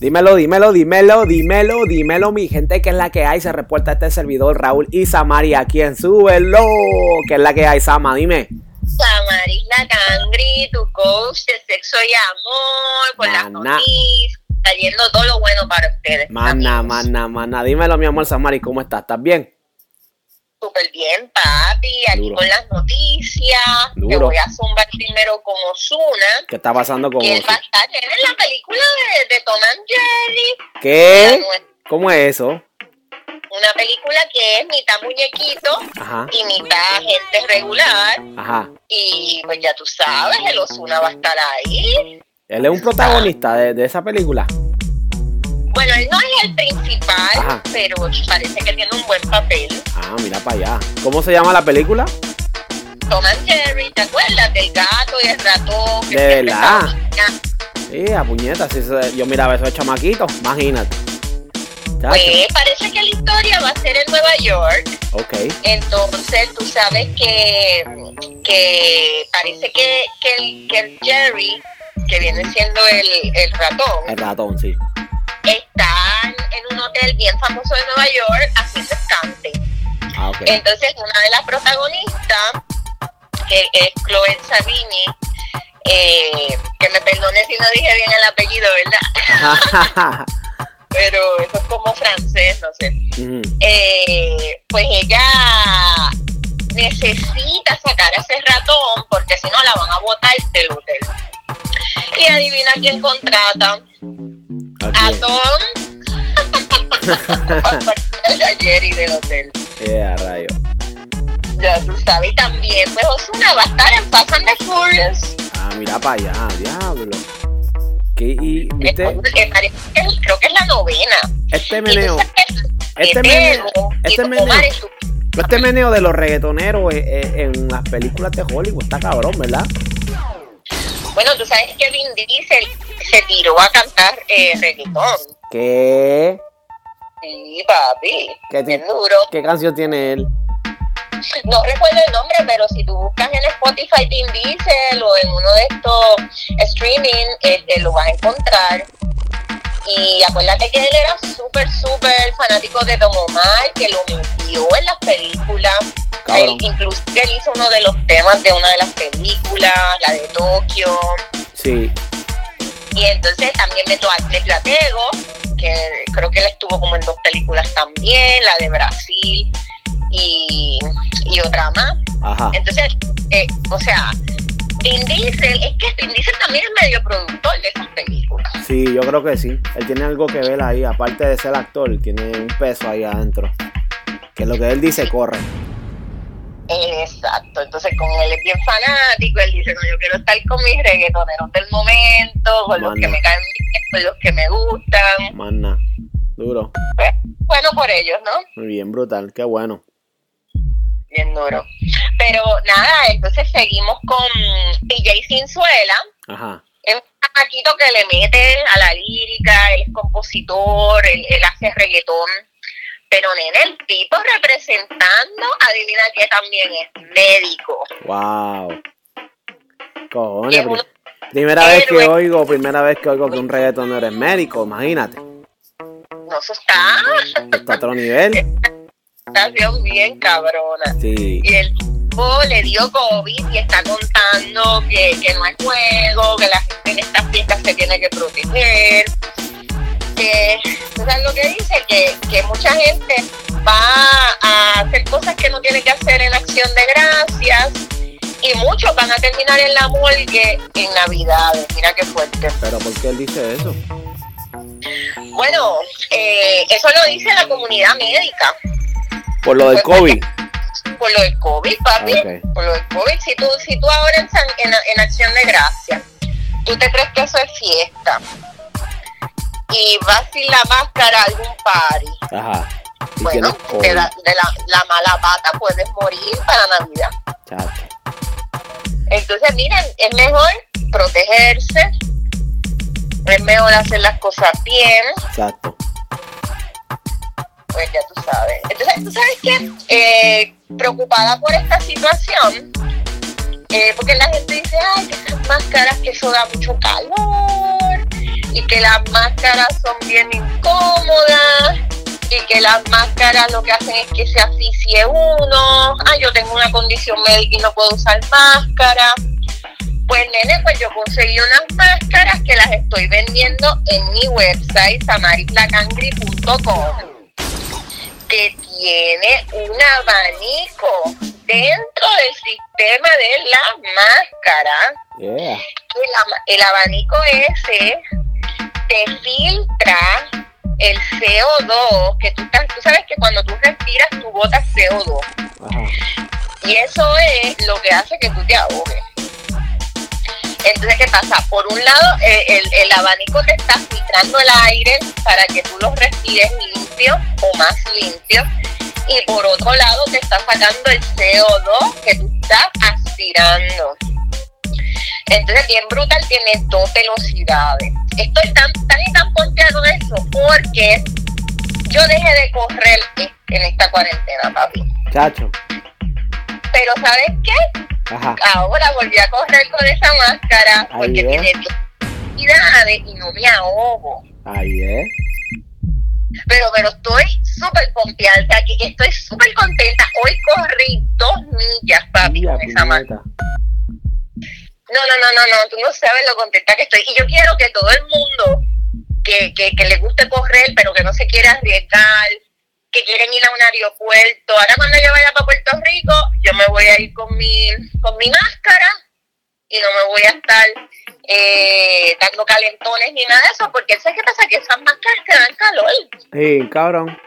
Dímelo, dímelo, dímelo, dímelo, dímelo, mi gente, que es la que hay. Se reporta este servidor Raúl y Samari aquí en Súbelo. Que es la que hay, Sama, dime. Samaris la Cangri, tu coach de sexo y amor, por las noticias, trayendo todo lo bueno para ustedes. Mana, amigos. mana, mana. Dímelo, mi amor, Samari, ¿cómo estás? ¿Estás bien? Súper bien, papi, aquí Duro. con las noticias. Te Duro. voy a zumbar primero con Osuna. ¿Qué está pasando con Ozzy? va a estar en la película de, de Tom and Jerry. ¿Qué? ¿Cómo es eso? Una película que es mitad muñequito Ajá, y mitad gente regular. ajá. Y pues ya tú sabes, el Osuna va a estar ahí. Él es un protagonista de, de esa película. Bueno, él no es el principal, Ajá. pero parece que tiene un buen papel. Ah, mira para allá. ¿Cómo se llama la película? Tom and Jerry, ¿te acuerdas del gato y el ratón? De verdad. Sí, a puñeta. si eso- yo miraba esos chamaquitos, imagínate. Pues parece que la historia va a ser en Nueva York. Ok. Entonces tú sabes que, que parece que, que, el, que el Jerry, que viene siendo el, el ratón, El ratón, sí. está en, un hotel bien famoso de Nueva York haciendo camping. Ah. Entonces, una de las protagonistas, que es Chloe Savini, eh, que me perdone si no dije bien el apellido, ¿verdad? Pero eso es como francés, no sé. Eh, pues ella necesita sacar a ese ratón porque si no la van a botar del hotel. Y adivina quién contrata. A. Tom. Jerry del hotel. Yeah, rayo. Ya tú sabes, también, pues Osuna va a estar en Fast and the Furious. Ah, mira para allá, diablo. ¿Qué? Y, viste, creo que es la novena. este meneo, este meneo, este meneo, este meneo de los reggaetoneros eh, eh, en las películas de Hollywood está cabrón, ¿verdad? Bueno, tú sabes que Vin Diesel se tiró a cantar eh, reggaetón. ¿Qué? Sí, papi. ¿Qué, Bien duro. ¿Qué canción tiene él? No recuerdo el nombre, pero si tú buscas en Spotify Vin Diesel o en uno de estos streaming, este, lo vas a encontrar. Y acuérdate que él era súper, súper fanático de Don Omar, que lo metió en las películas. Él, incluso él hizo uno de los temas de una de las películas, la de Tokio. Sí. Y entonces también metió a, metió a Tego, que creo que él estuvo como en dos películas también, la de Brasil y, y otra más. Ajá. Entonces, eh, o sea, Vin Diesel, es que Vin Diesel también es medio productor de esas películas. Sí, yo creo que sí. Él tiene algo que ver ahí, aparte de ser actor, tiene un peso ahí adentro. Que lo que él dice corre. Exacto, entonces como él es bien fanático, él dice, no, yo quiero estar con mis reggaetoneros del momento, con los que me caen bien, con los que me gustan. Nada. Duro. Pues, bueno por ellos, ¿no? Muy bien, brutal. Qué bueno. bien duro. Pero nada, entonces seguimos con PJ Cinzuela. Ajá. Es un chamaquito que le mete a la lírica, él es compositor, él, él hace reggaetón. Pero nene, el tipo representando, adivina que también es médico. Wow. Cojones. es pri- uno- Primera vez que oigo, primera vez que oigo que un reggaetonero es médico, imagínate. no se está, Está a otro nivel. está bien, bien cabrona. Sí. Y el tipo le dio COVID y está contando que, que no hay juego, que la gente en estas fiestas se tiene que proteger. Que, ¿tú sabes lo que dice? Que, que mucha gente va a hacer cosas que no tiene que hacer en acción de gracias y muchos van a terminar en la morgue en Navidad. Mira qué fuerte. Pero ¿por qué él dice eso? Bueno, eh, eso lo dice la comunidad médica. Por lo del COVID. por lo del COVID, papi, Ah, por lo del COVID, si tú, si tú ahora en, en, en Acción de Gracia, tú te crees que eso es fiesta y vas sin la máscara a algún party, Ajá. Bueno, de, la, de la, la mala pata puedes morir para Navidad. Entonces, miren, es mejor protegerse, es mejor hacer las cosas bien, Exacto. pues ya tú sabes. Entonces, tú sabes que eh, preocupada por esta situación, eh, porque la gente dice, ay, que esas máscaras que eso da mucho calor, y que las máscaras son bien incómodas y que las máscaras lo que hacen es que se asfixie uno. Ah, yo tengo una condición médica y no puedo usar máscara. Pues nene, pues yo conseguí unas máscaras que las estoy vendiendo en mi website samariplacangri.com que tiene un abanico dentro del sistema de la máscara. Yeah. El, el abanico ese te filtra el CO2 que tú, estás- tú sabes que cuando tú respiras tú botas CO2 Ajá. y eso es lo que hace que tú te ahogues. Entonces, ¿qué pasa? Por un lado, eh, el, el abanico te está filtrando el aire para que tú lo respires limpio o más limpio. Y por otro lado, te está sacando el CO2 que tú estás aspirando. Entonces, bien brutal, tiene dos velocidades. Estoy tan, tan y tan ponteado de eso porque yo dejé de correr en esta cuarentena, papi. Chacho. Pero ¿sabes qué? Ajá. Ahora volví a correr con esa máscara Ahí porque es. tiene velocidades y no me ahogo. Ahí es. Pero, pero estoy súper confiada, que estoy súper contenta. Hoy corrí dos millas, papi, Mira, con esa máscara. No, no, no, no, no, tú no sabes lo contenta que estoy. Y yo quiero que todo el mundo que, que, que le guste correr, pero que no se quiera arriesgar, que quieren ir a un aeropuerto. Ahora cuando yo vaya para Puerto Rico, yo me voy a ir con mi, con mi máscara y no me voy a estar eh, dando calentones ni nada de eso, porque ¿sabes qué pasa? Que esas máscaras te dan calor. Sí, cabrón.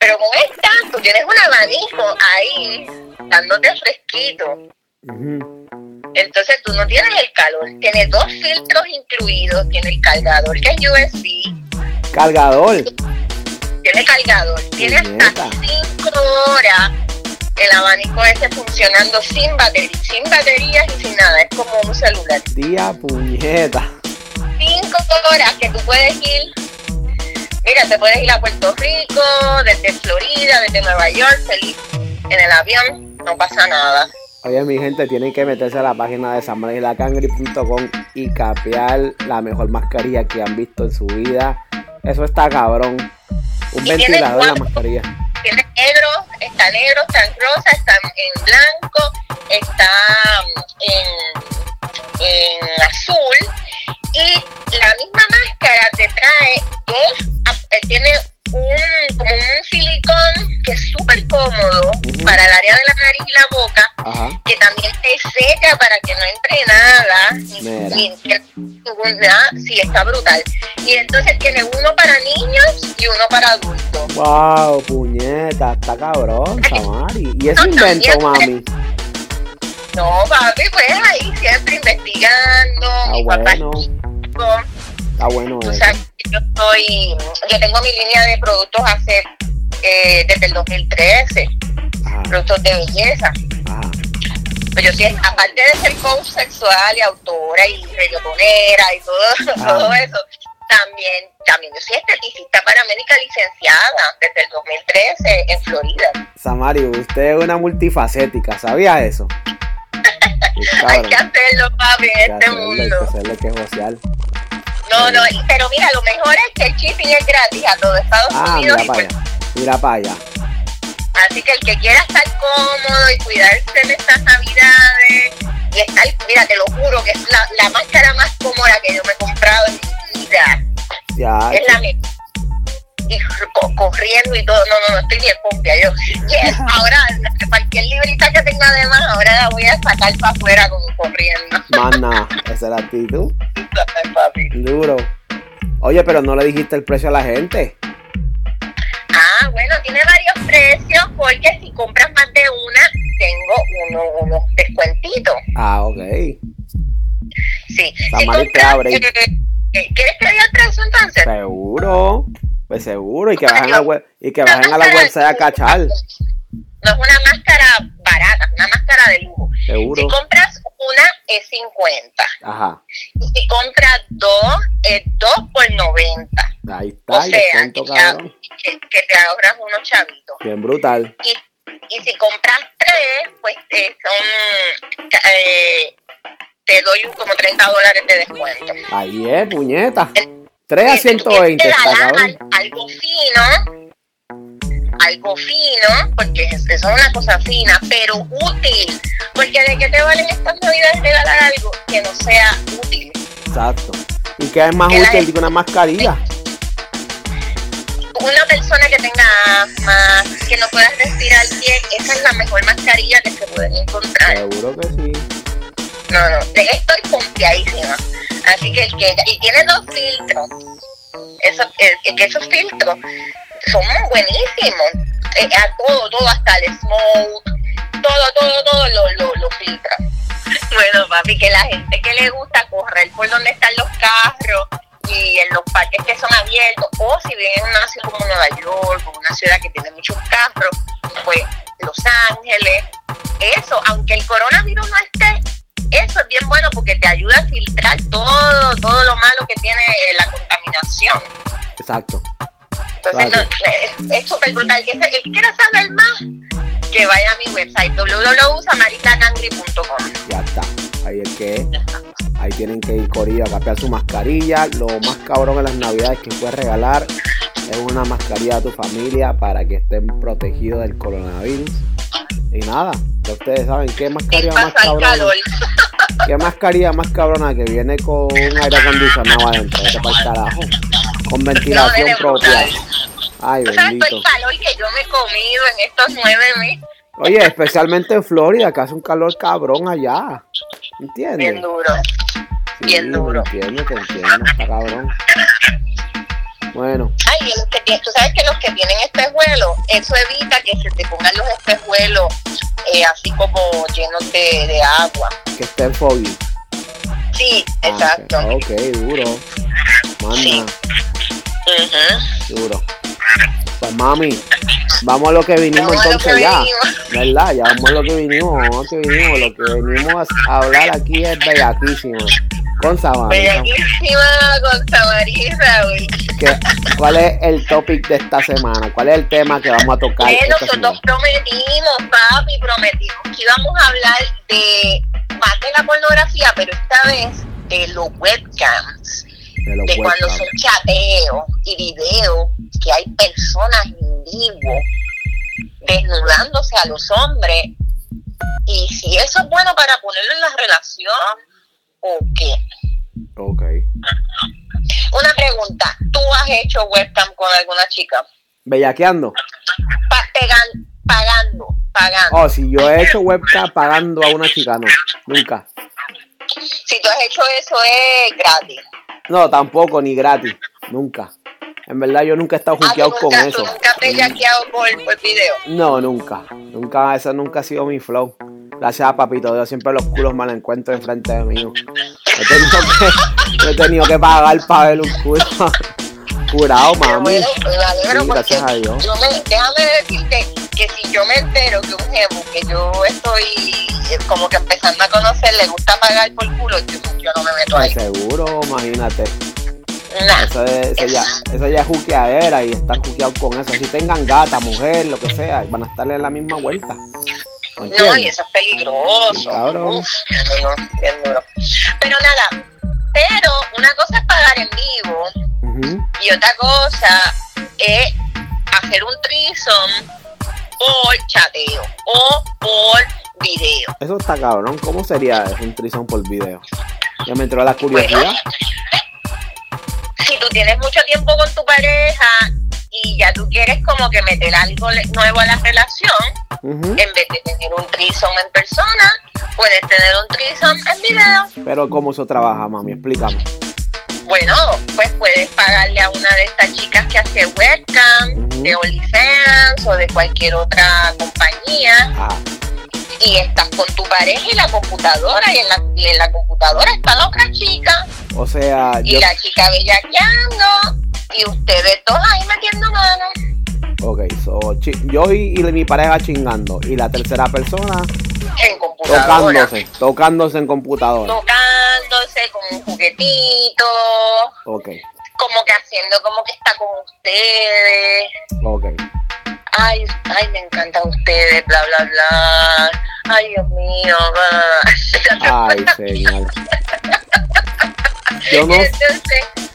Pero con esta, tú tienes un abanico ahí, dándote fresquito. Ujú. Entonces tú no tienes el calor. Tiene dos filtros incluidos. Tiene el cargador que es USB. Cargador. Tiene cargador. Tiene hasta Puñeta. 5 horas el abanico ese funcionando sin batería, sin baterías y sin nada. Es como un celular. Día puñeta. 5 horas que tú puedes ir. Mira, te puedes ir a Puerto Rico, desde Florida, desde Nueva York, feliz en el avión. No pasa nada. Oye, mi gente, tienen que meterse a la página de samarislacangri.com y capear la mejor mascarilla que han visto en su vida. Eso está cabrón. Un ventilador la cuatro- mascarilla. tiene negro, está negro, está en rosa, está en blanco, está en, en azul y la misma máscara te trae dos, eh, tiene un, como un silicón que es súper cómodo para el área de la nariz y la boca, Ajá. que también te seca para que no entre nada, Mira. ni nada, sí, está brutal. Y entonces tiene uno para niños y uno para adultos. Wow, puñeta, está cabrón, Samari. ¿Y ese No, invento, mami? No, papi, pues ahí siempre investigando. Ah, mi papá es bueno. químico, Está bueno Tú sabes yo estoy, yo tengo mi línea de productos hace eh, desde el 2013, Ajá, productos de belleza. ajá. Pues yo sí, aparte de ser coach sexual y autora y reggaetonera y todo, todo eso, también, también yo soy esteticista paramédica licenciada desde el 2013 en Florida. Samari, usted es una multifacética, ¿sabía eso? Hay que hacerlo, papi, en este hacerle, hay que mundo. hacerle que josear. No, no, pero mira, lo mejor es que el shipping es gratis a todo Estados Ah, Unidos. mira y para pues, allá. Mira para allá. así que el que quiera estar cómodo y cuidarse de estas navidades y estar, mira, te lo juro que es la, la máscara más cómoda que yo me he comprado en mi vida. Ya. Es la mejor. Y co- corriendo y todo, no, no, no, estoy bien pompia yo. Yes, ahora cualquier librita que tenga de más, ahora la voy a sacar para afuera como corriendo. Nada. Esa es la actitud. Papi. Duro. Oye, pero no le dijiste el precio a la gente. Ah, bueno, tiene varios precios porque si compras más de una, tengo uno, unos descuentitos. Ah, ok. Sí. Si te abre. eh, eh, ¿Quieres que diga el precio entonces? Seguro. Pues seguro. Y que bajen a, web, y que bajen a la website a cachar. No es una máscara barata, es una máscara de lujo. Seguro. Si compras una, es 50. Ajá. Y si compras dos, es 2 por 90. Ahí O está. Y sea, descuento, que, que, que te ahorras unos chavitos. Bien brutal. Y, y si compras tres, pues eh, son eh, te doy como 30 dólares de descuento. Ahí es, puñeta. 3 a 120 Te está, darán cabrón. al- algo fino, algo fino, porque es- eso es una cosa fina, pero útil. Porque de qué te valen estas navidades regalar algo que no sea útil. Exacto. ¿Y qué es más Que útil gente- que una mascarilla? Una persona que tenga asma, que no pueda respirar bien, esa es la mejor mascarilla que se pueden encontrar. Seguro que sí. No, no, estoy confiadísima. Así que el que y tiene dos filtros. Eso, que esos filtros son buenísimos. Eh, a todo, todo, hasta el smoke, todo, todo, todo lo, lo, lo filtra. Bueno, papi, que la gente que le gusta correr por donde están los carros y en los parques que son abiertos, o si viven en una ciudad como Nueva York, como una ciudad que tiene muchos carros, pues Los Ángeles, eso, aunque el coronavirus no esté, eso es bien bueno porque te ayuda a filtrar todo, todo lo malo que tiene la contaminación. Exacto. Entonces, no, es- es súper brutal. El que quiera saber más, que vaya a mi website www.samaritacangri.com. Ya está. Ahí es que ahí tienen que ir Corillo a cambiar su mascarilla. Lo más cabrón en las navidades que puedes regalar es una mascarilla a tu familia para que estén protegidos del coronavirus. Y nada, ya ustedes saben qué mascarilla más cabrona. calor. ¿Qué mascarilla más cabrona que viene con un aire acondicionado adentro? Pa'l carajo. Con ventilación propia. Ay, ¿Tú sabes todo el calor que yo me he comido en estos nueve meses? Oye, especialmente en Florida, que hace un calor cabrón allá. Bien ¿Entiendes? duro. bien duro. Te entiendo, te entiendo, está cabrón. Bueno, Ay, los que tienen- tú sabes que los que tienen espejuelos, eso evita que se te pongan los espejuelos eh, así como llenos de, de agua. que esté en foggy. Sí, Ah, exacto. Ok, duro. Manda, Sí. Duro. Pues mami, vamos a lo que vinimos Vamos entonces que ya. vinimos. ¿Verdad? Ya vamos a lo que vinimos, vamos a lo que vinimos. Lo que venimos a hablar aquí es bellaquísimo. Con Sabana. Bellísima con Samarisa, güey. ¿Qué- ¿Cuál es el topic de esta semana? ¿Cuál es el tema que vamos a tocar? Eh, nosotros semana? prometimos, papi, prometimos que íbamos a hablar de más de la pornografía, pero esta vez de los webcams, De cuando son chateos y videos, que hay personas en vivo desnudándose a los hombres, y si eso es bueno para ponerlo en la relación o qué. Ok. Una pregunta, ¿tú has hecho webcam con alguna chica? Bellaqueando. Pa- pegan- pagando, pagando. Oh, si yo he hecho webcam pagando a una chica, no. Nunca. Si tú has hecho eso es gratis. No, tampoco, ni gratis. Nunca. En verdad, yo nunca he estado Ah, juqueado con nunca, tú eso. nunca te por, por video. No, nunca. Nunca, eso nunca ha sido mi flow. Gracias a papito, yo siempre los culos me los encuentro enfrente de mí. He tenido que, he tenido que pagar para ver un culo. Curado, mami. bueno, me alegro Sí, porque gracias a Dios. yo me, déjame decirte que si yo me entero que un jevo que yo estoy eh, como que empezando a conocer le gusta pagar por culo, yo, yo no me meto ahí. Seguro, imagínate. Nah. Eso, es, eso, ya, eso ya es juqueadera y están juqueados con eso. Si tengan gata, mujer, lo que sea, van a estarle en la misma vuelta. ¿Me No, y eso es peligroso. Cabrón. Uf, bien duro, bien duro. Pero nada, pero una cosa es pagar en vivo y otra cosa es hacer un trison por chateo o por video. Eso está cabrón. ¿Cómo sería eso, un trison por video? Ya me entró la curiosidad. Bueno, si tú tienes mucho tiempo con tu pareja y ya tú quieres como que meter algo nuevo a la relación, en vez de tener un trison en persona, puedes tener un trison en video. Pero ¿cómo eso trabaja, mami? Explícame. Bueno, pues puedes pagarle a una de estas chicas que hace webcam, de OnlyFans o de cualquier otra compañía. Y estás con tu pareja y la computadora y en la, y en la computadora está la otra chica. O sea, y yo... la chica bellaqueando y ustedes dos ahí metiendo manos. Ok, so, yo y, y mi pareja chingando. Y la tercera persona En computadora. tocándose, tocándose en computadora. Tocándose con un juguetito, Ok, como que haciendo como que está con ustedes. ok. ay, ay, me encantan ustedes, bla, bla, bla. Ay, Dios mío. Ay, señor. Yo no. Entonces,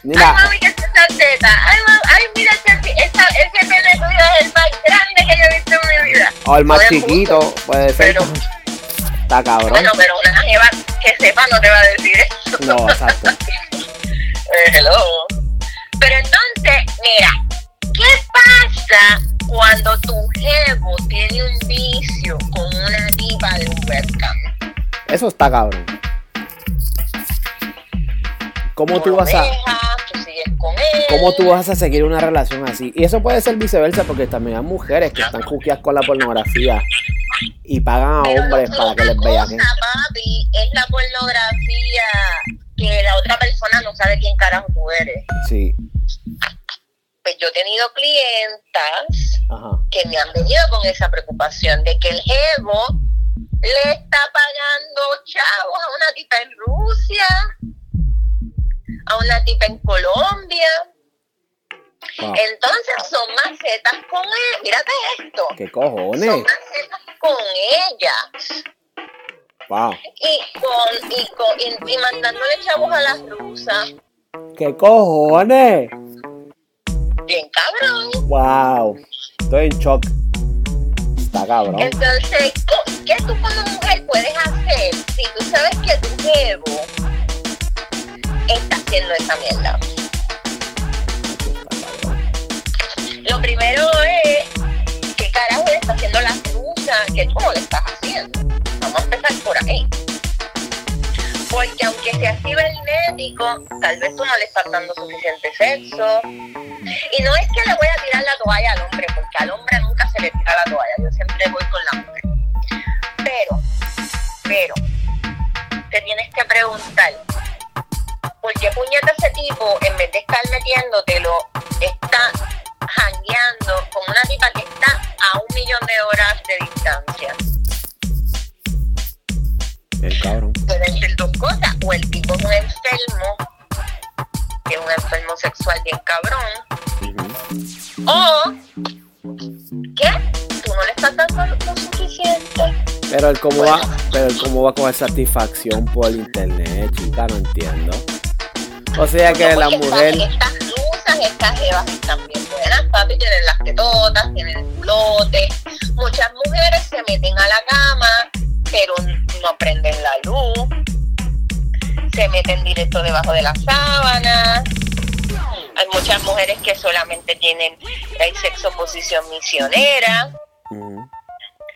Mira. ay, mami, que es esa teta. Ay, mami, ay, mira, ese, esa, ese pene tuyo es el más grande que yo he visto en mi vida. O el más chiquito, puede ser. Pero- Está cabrón. Bueno, pero una jeva que sepa no te va a decir eso. No, exacto. Eh, hello. Pero entonces, mira, ¿qué pasa cuando tu jevo tiene un vicio con una tipa de un webcam? Eso está cabrón. ¿Cómo tú vas a.? dejas, tú sigues con él. ¿Cómo tú vas a seguir una relación así? Y eso puede ser viceversa porque también hay mujeres que están juqueadas con la pornografía y pagan a Pero hombres no, para que les vean. papi, es la pornografía que la otra persona no sabe quién carajo tú eres. Sí. Pues yo he tenido clientas Ajá. que me han venido con esa preocupación de que el jevo le está pagando chavos a una tipa en Rusia, a una tipa en Colombia. Wow. Entonces son macetas con él. Mírate esto. ¿Qué Son cojones? macetas con ella. Wow. Y, con, y, con, y, y mandándole chavos a las rusas. ¿Qué cojones? Bien cabrón. Wow. Estoy en shock. Está cabrón. Entonces, ¿qué tú como mujer puedes hacer si tú sabes que tu jevo está haciendo esa mierda? Lo primero es, ¿qué carajo le está haciendo la rusa? tú no le estás haciendo? Vamos a empezar por ahí. Porque aunque sea cibernético, tal vez tú no le estás dando suficiente sexo. Y no es que le voy a tirar la toalla al hombre, porque al hombre nunca se le tira la toalla. Yo siempre voy con la mujer. Pero, pero, te tienes que preguntar, ¿por qué puñeta ese tipo, en vez de estar metiéndotelo, está jangueando con una tipa que está a un millón de horas de distancia? El cabrón. pueden ser dos cosas. O el tipo es un enfermo, que es un enfermo sexual bien cabrón. O que tú no le estás dando lo suficiente. Pero el cómo va, pero el cómo va con esa satisfacción por internet, chica, no entiendo. O sea que la Porque mujer, Estas, estas rusas, estas jevas están bien buenas, papi, tienen las tetotas, tienen el culote. Muchas mujeres se meten a la cama, pero no prenden la luz. Se meten directo debajo de la sábana. Hay muchas mujeres que solamente tienen el sexo posición misionera,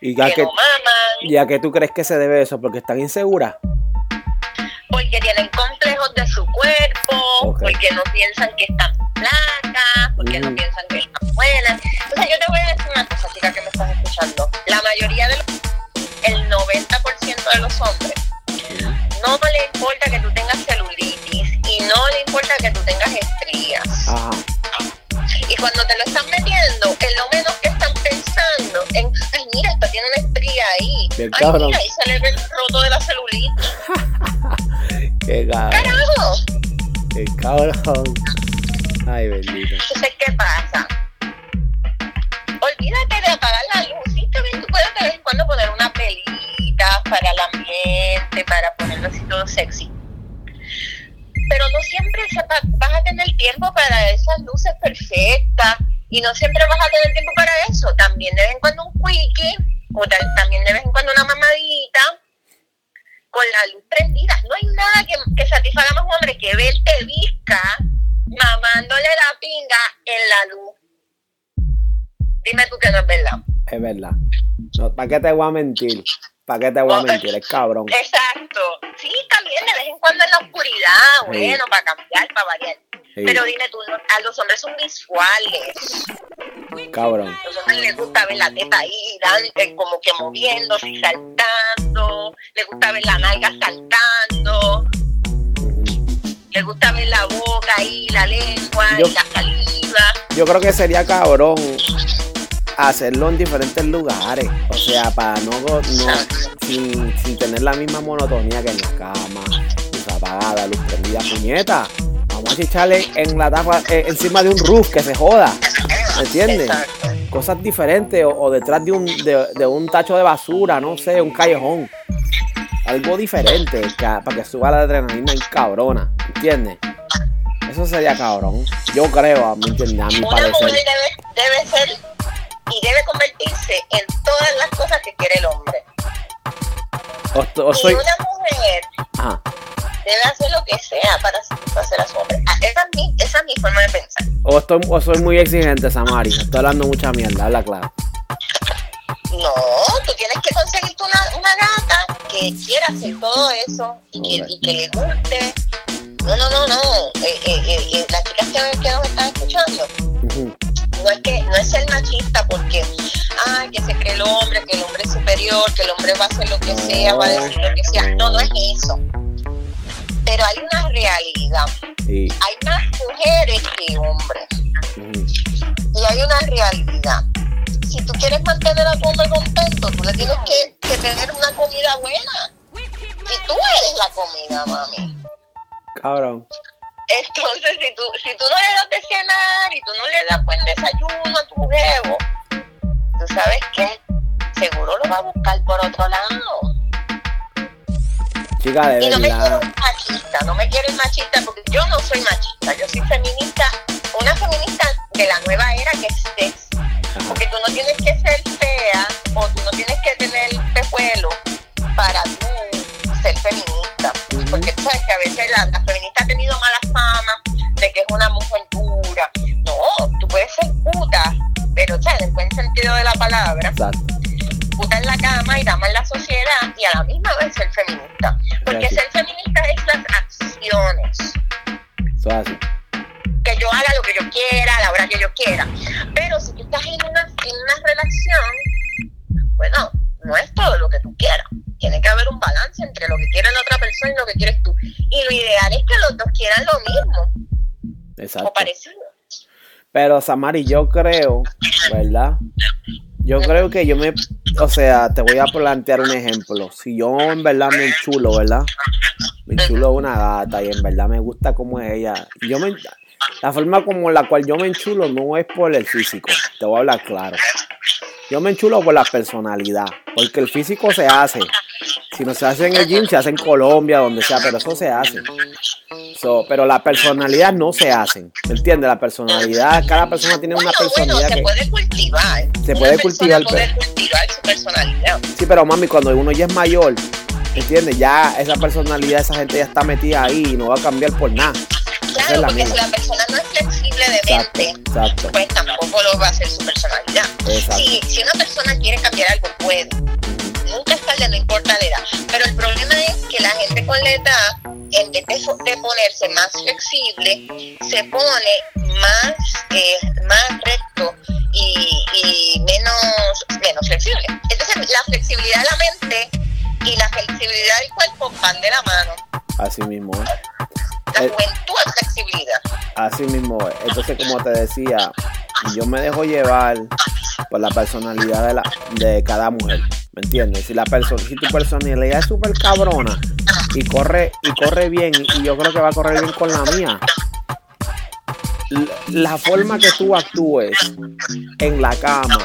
y ya que que, no maman, ya que tú crees que se debe eso, porque están inseguras. porque tienen de su cuerpo, porque no piensan que están flacas, porque no Mm. piensan que están buenas. Entonces yo te voy a decir una cosa, chica, que me estás escuchando. La mayoría de los, el 90% de los hombres, no le importa que tú tengas celulitis y no le importa que tú tengas estrías. Ajá. Y cuando te lo están metiendo, en lo menos que están pensando en, ay, mira, esta tiene una estría ahí. Ay, mira, ahí sale el roto de la celulitis. Qué cabrón. Qué cabrón. Ay, bendito. Entonces, ¿qué pasa? Olvídate de apagar la luz. Está bien, tú puedes de vez en cuando poner una pelita para el ambiente, para ponerlo así todo sexy. Pero no siempre vas a tener tiempo para esas luces perfectas y no siempre vas a tener tiempo para eso. También de vez en cuando un quickie o también de vez en cuando una mamadita con la luz prendida. No hay nada que, que satisfaga más a un hombre que verte visca mamándole la pinga en la luz. Dime tú que no es verdad. Es verdad. No, ¿Para qué te voy a mentir? ¿Para qué te voy a mentir? Es cabrón. Exacto. Sí, también de vez en cuando en la oscuridad, Sí. bueno, para cambiar, para variar. Sí, Pero dime tú, a los hombres son visuales. cabrón. A los hombres les gusta ver la teta ahí, dan- eh, como que moviéndose y saltando. Les gusta ver la nalga saltando. Les gusta ver la boca ahí, la lengua Yo- y la saliva. Yo creo que sería cabrón hacerlo en diferentes lugares. O sea, para no, no sin, sin tener la misma monotonía que en la cama, luz apagada, luz prendida, puñeta. Vamos a echarle en la tapa, eh, encima de un roof que se joda. ¿Me entiendes? Exacto. cosas diferentes o, detrás de un, de, un tacho de basura, no sé, un callejón. Algo diferente para que suba la adrenalina en cabrona, ¿entiendes? Eso sería cabrón. Yo creo, a mi, a mi Una mujer debe, ser y debe convertirse en todas las cosas que quiere el hombre. O, soy... Y una mujer debe hacer lo que sea para satisfacer a su hombre. Ah, esa es mi, esa es mi forma de pensar. O, estoy, o soy muy exigente, Samari. Estoy hablando mucha mierda, habla claro. No, tú tienes que conseguirte una, una gata que quiera hacer todo eso y que, y que le guste no, no, no, no. Eh, eh, eh, las chicas que, que, nos están escuchando, no es que no es ser machista porque, ay, que se cree el hombre, que el hombre es superior, que el hombre va a hacer lo que sea, va a decir lo que sea. No, no es eso. Pero hay una realidad. Hay más mujeres que hombres. Y hay una realidad. Si tú quieres mantener a tu hombre contento, tú le tienes que, que tener una comida buena. Y tú eres la comida, mami. Cabrón. Entonces, si tú, si tú no le das de cenar y tú no le das buen desayuno a tu huevo, tú sabes qué, seguro lo va a buscar por otro lado. Chica, de y no me quiero machista, no me quiero machista porque yo no soy machista, yo soy feminista, una feminista de la nueva era que estés. Porque tú no tienes que ser fea o tú no tienes que tener pejuelo para tú ser feminista. Porque tú sabes que a veces la, feminista ha tenido mala fama de que es una mujer dura. No, tú puedes ser puta, pero ¿sabes? en buen sentido de la palabra. Puta en la cama y dama en la sociedad y a la misma vez ser feminista. Porque ser feminista es las acciones. Que yo haga lo que yo quiera, a la hora que yo quiera. Pero si estás en una, en una relación, bueno, no es todo lo que tú quieras tiene que haber un balance entre lo que quiere la otra persona y lo que quieres tú. Y lo ideal es que los dos quieran lo mismo. Exacto. O parecido. Pero Samari, yo creo, ¿verdad? Yo creo que yo me, o sea, te voy a plantear un ejemplo. Si yo en verdad me enchulo, ¿verdad? Me enchulo una gata y en verdad me gusta como es ella. Yo me, la forma como la cual yo me enchulo no es por el físico, te voy a hablar claro. Yo me enchulo por la personalidad, porque el físico se hace. Si no se hace en el gym, se hace en Colombia, donde sea, pero eso se hace. pero la personalidad no se hace. ¿Me entiendes? La personalidad, cada persona tiene una personalidad se puede cultivar. Se puede cultivar. Puede cultivar su personalidad. Sí, pero mami, cuando uno ya es mayor, ¿me entiendes? Ya esa personalidad, esa gente ya está metida ahí y no va a cambiar por nada. Claro, porque si la persona no es flexible de mente, pues tampoco lo va a hacer su personalidad. Si, si una persona quiere cambiar algo, puede. Nunca es tarde, no importa la edad. Pero el problema es que la gente con la edad, en vez de, ponerse más flexible, se pone más, eh, más recto y, y menos, menos flexible. Entonces, la flexibilidad de la mente flexibilidad del cuerpo van de la mano. Así mismo. La eh, juventud es flexibilidad. Así mismo. Entonces, como te decía, yo me dejo llevar por la personalidad de, la, de cada mujer. ¿Me entiendes? Si, la si tu personalidad es súper cabrona y corre, y corre bien, y yo creo que va a correr bien con la mía, la forma que tú actúes en la cama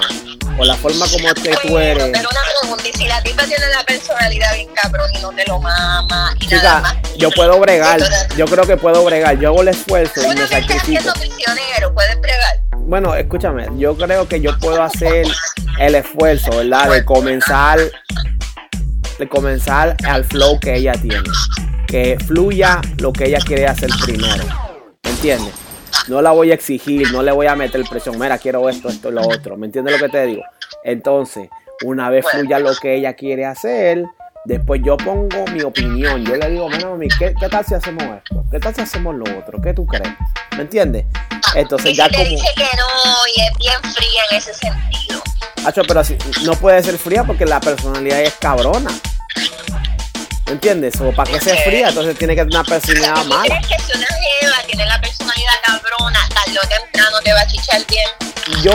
o la forma como te tú eres. Pero una pregunta, y si la tipa tiene la personalidad bien cabrón y no te lo mama y Chica, nada yo puedo bregar, yo creo que puedo bregar, yo hago el esfuerzo y me sacrifico. prisionero, puedes bregar. Bueno, escúchame, yo creo que yo puedo hacer el esfuerzo, ¿verdad? De comenzar de comenzar al flow que ella tiene. Que fluya lo que ella quiere hacer primero. ¿Me entiendes? No la voy a exigir, no le voy a meter presión. Mira, quiero esto, esto y lo otro. ¿Me entiendes lo que te digo? Entonces, una vez fluya lo que ella quiere hacer, después yo pongo mi opinión. Yo le digo, mira, mami, ¿qué, ¿qué, tal si hacemos esto? ¿Qué tal si hacemos lo otro? ¿Qué tú crees? ¿Me entiendes? Entonces ya como... dice que no y es bien fría en ese sentido. Hacho, pero así, no puede ser fría porque la personalidad es cabrona. ¿Entiendes? O para que sea fría, entonces tiene que tener una personalidad mala. ¿Crees que si una jeva tiene la personalidad Yo,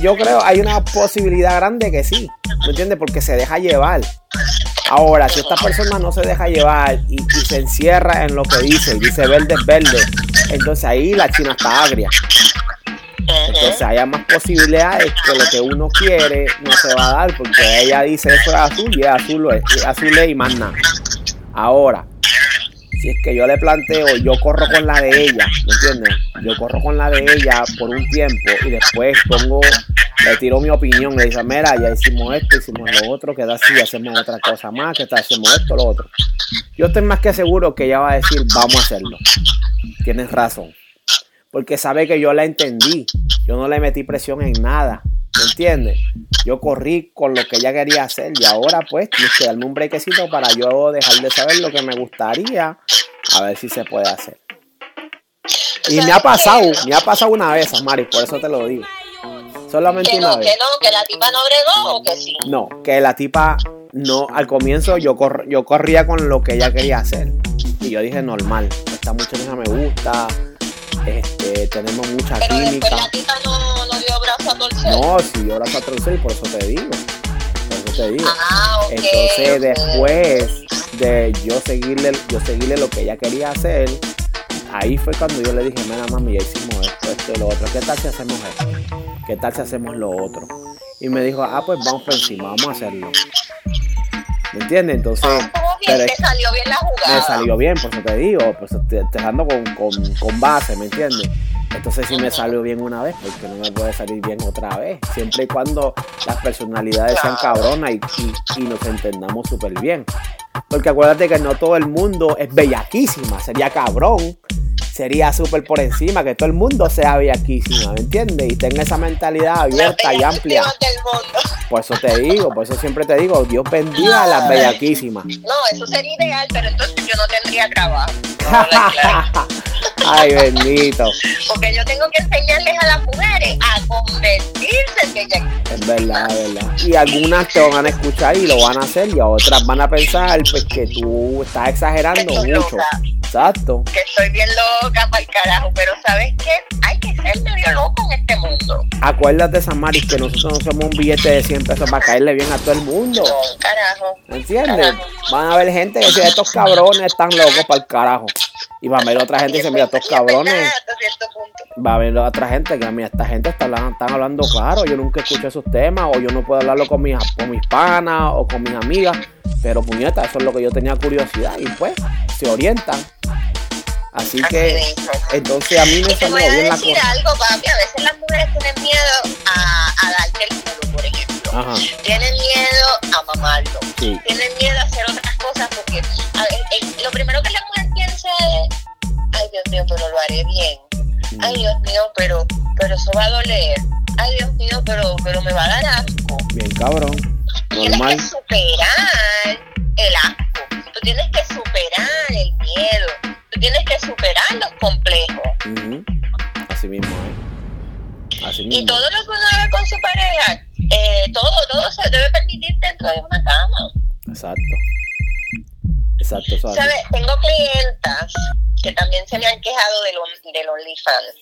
yo creo, hay una posibilidad grande que sí, ¿me? Porque se deja llevar. Ahora, si esta persona no se deja llevar y, se encierra en lo que dice, dice verde es verde, entonces ahí la china está agria. entonces haya más posibilidades que lo que uno quiere no se va a dar porque ella dice eso es azul y es azul, es azul y más nada. Ahora, si es que yo le planteo, yo corro con la de ella, ¿me entiendes? Yo corro con la de ella por un tiempo y después pongo, le tiro mi opinión, le dice, mira, ya hicimos esto, hicimos lo otro, queda así, hacemos otra cosa más, que hacemos esto, lo otro. Yo estoy más que seguro que ella va a decir, vamos a hacerlo. Tienes razón. Porque sabe que yo la entendí. Yo no le metí presión en nada. ¿Me entiendes? Yo corrí con lo que ella quería hacer y ahora pues tienes que darme un brequecito para yo dejar de saber lo que me gustaría, a ver si se puede hacer. Y me ha pasado, me ha pasado una vez, Mari, por eso te lo digo. Solamente Que una no, vez. que no, que la tipa no bregó o que sí. No, que la tipa no, al comienzo yo, cor- yo corría con lo que ella quería hacer. Y yo dije, normal, esta muchacha me gusta, este, tenemos mucha Pero química. después la tipa no, no dio brazo a torcer. No, si yo la patrocé, por eso te digo. Por eso te digo. Ah. Entonces después de yo seguirle, yo seguirle lo que ella quería hacer, ahí fue cuando yo le dije, mira mami, ya hicimos esto, esto y lo otro. ¿Qué tal si hacemos esto? ¿Qué tal si hacemos lo otro? Y me dijo, ah, pues vamos por encima, vamos a hacerlo. ¿Me entiendes? Entonces, bien, pero te salió bien la jugada. me salió bien, por eso te digo, pues te, te ando con, con, con base, ¿me entiendes? Entonces si me salió bien una vez, porque no me puede salir bien otra vez, siempre y cuando las personalidades sean cabronas y, y- y nos entendamos súper bien. Porque acuérdate que no todo el mundo es bellaquísima, sería cabrón, sería súper por encima, que todo el mundo sea bellaquísima, ¿me entiendes? Y tenga esa mentalidad abierta y amplia. bellaquísimas del mundo. Por eso te digo, por eso siempre te digo, Dios bendiga a las bellaquísimas. No, eso sería ideal, pero entonces yo no tendría trabajo. Claro. Ay, bendito. Porque yo tengo que enseñarles a las mujeres a convertirse en bellaquísimas. Es verdad, es verdad. Y algunas te van a escuchar y lo van a hacer y a otras van a pensar pues que tú estás exagerando Que estoy mucho. loca. Exacto. Que estoy bien loca para el carajo, pero ¿sabes qué? Hay que ser medio loco en este mundo. Acuérdate, Samaris, que nosotros no somos un billete de 100 pesos para caerle bien a todo el mundo. No, carajo. ¿Me entiendes? Van a haber gente que dice, estos cabrones están locos para el carajo. Y va a haber otra gente que dice, mira, estos cabrones. Va a haber otra gente que, mira, esta gente está hablando, están hablando claro. Yo nunca escuché esos temas, o yo no puedo hablarlo con mis, con mis panas o con mis amigas. Pero puñeta, eso es lo que yo tenía curiosidad. Y pues, se orientan. Así Así que, mismo. entonces a mí me salió bien la decir cosa. algo, papi. A veces las mujeres tienen miedo a, a darte el culo, por ejemplo. Ajá, Tienen miedo a mamarlo. sí. Tienen miedo a hacer otras cosas porque a ver, el- lo primero que la ay Dios mío, pero lo haré bien. Ay Dios mío, pero, pero eso va a doler. Ay Dios mío, pero, pero me va a dar asco. Bien cabrón. Tienes Normal. que superar el asco. Tú tienes que superar el miedo. Tú tienes que superar los complejos. Ujú. Así mismo, ¿eh? Así Y mismo. todo lo que uno haga con su pareja, eh, todo, todo se debe permitir dentro de una cama. Exacto. Exacto. ¿Sabes? Tengo clientas que también se me han quejado del, del OnlyFans.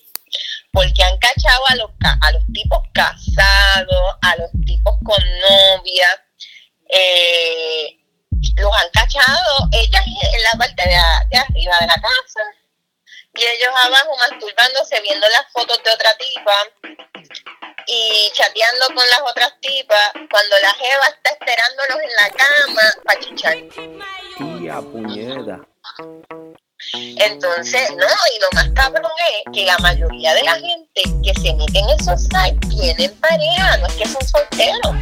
Porque han cachado a los, a los tipos casados, a los tipos con novia. eh, los han cachado ellas en la parte de, de arriba de la casa. Y ellos abajo masturbándose, viendo las fotos de otra tipa y chateando con las otras tipas cuando la jeva está esperándolos en la cama para chichar. Tía puñeta. Entonces, no, y lo más cabrón es que la mayoría de la gente que se mete en esos sites tienen pareja, no es que son solteros.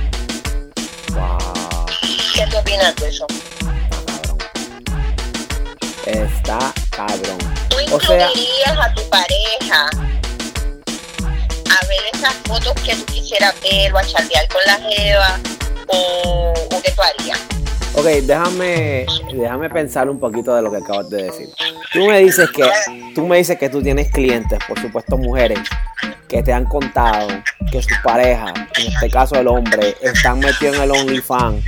Wow. ¿Qué te opinas de eso? Está cabrón. ¿Tú O sea- incluirías a tu pareja a ver esas fotos que tú quisieras ver o a chatear con la jeva o, o qué tú harías? Ok, déjame, déjame pensar un poquito de lo que acabas de decir. Tú me dices que, tú me dices que tú tienes clientes, por supuesto mujeres, que te han contado que sus parejas, en este caso el hombre, están metidos en el OnlyFans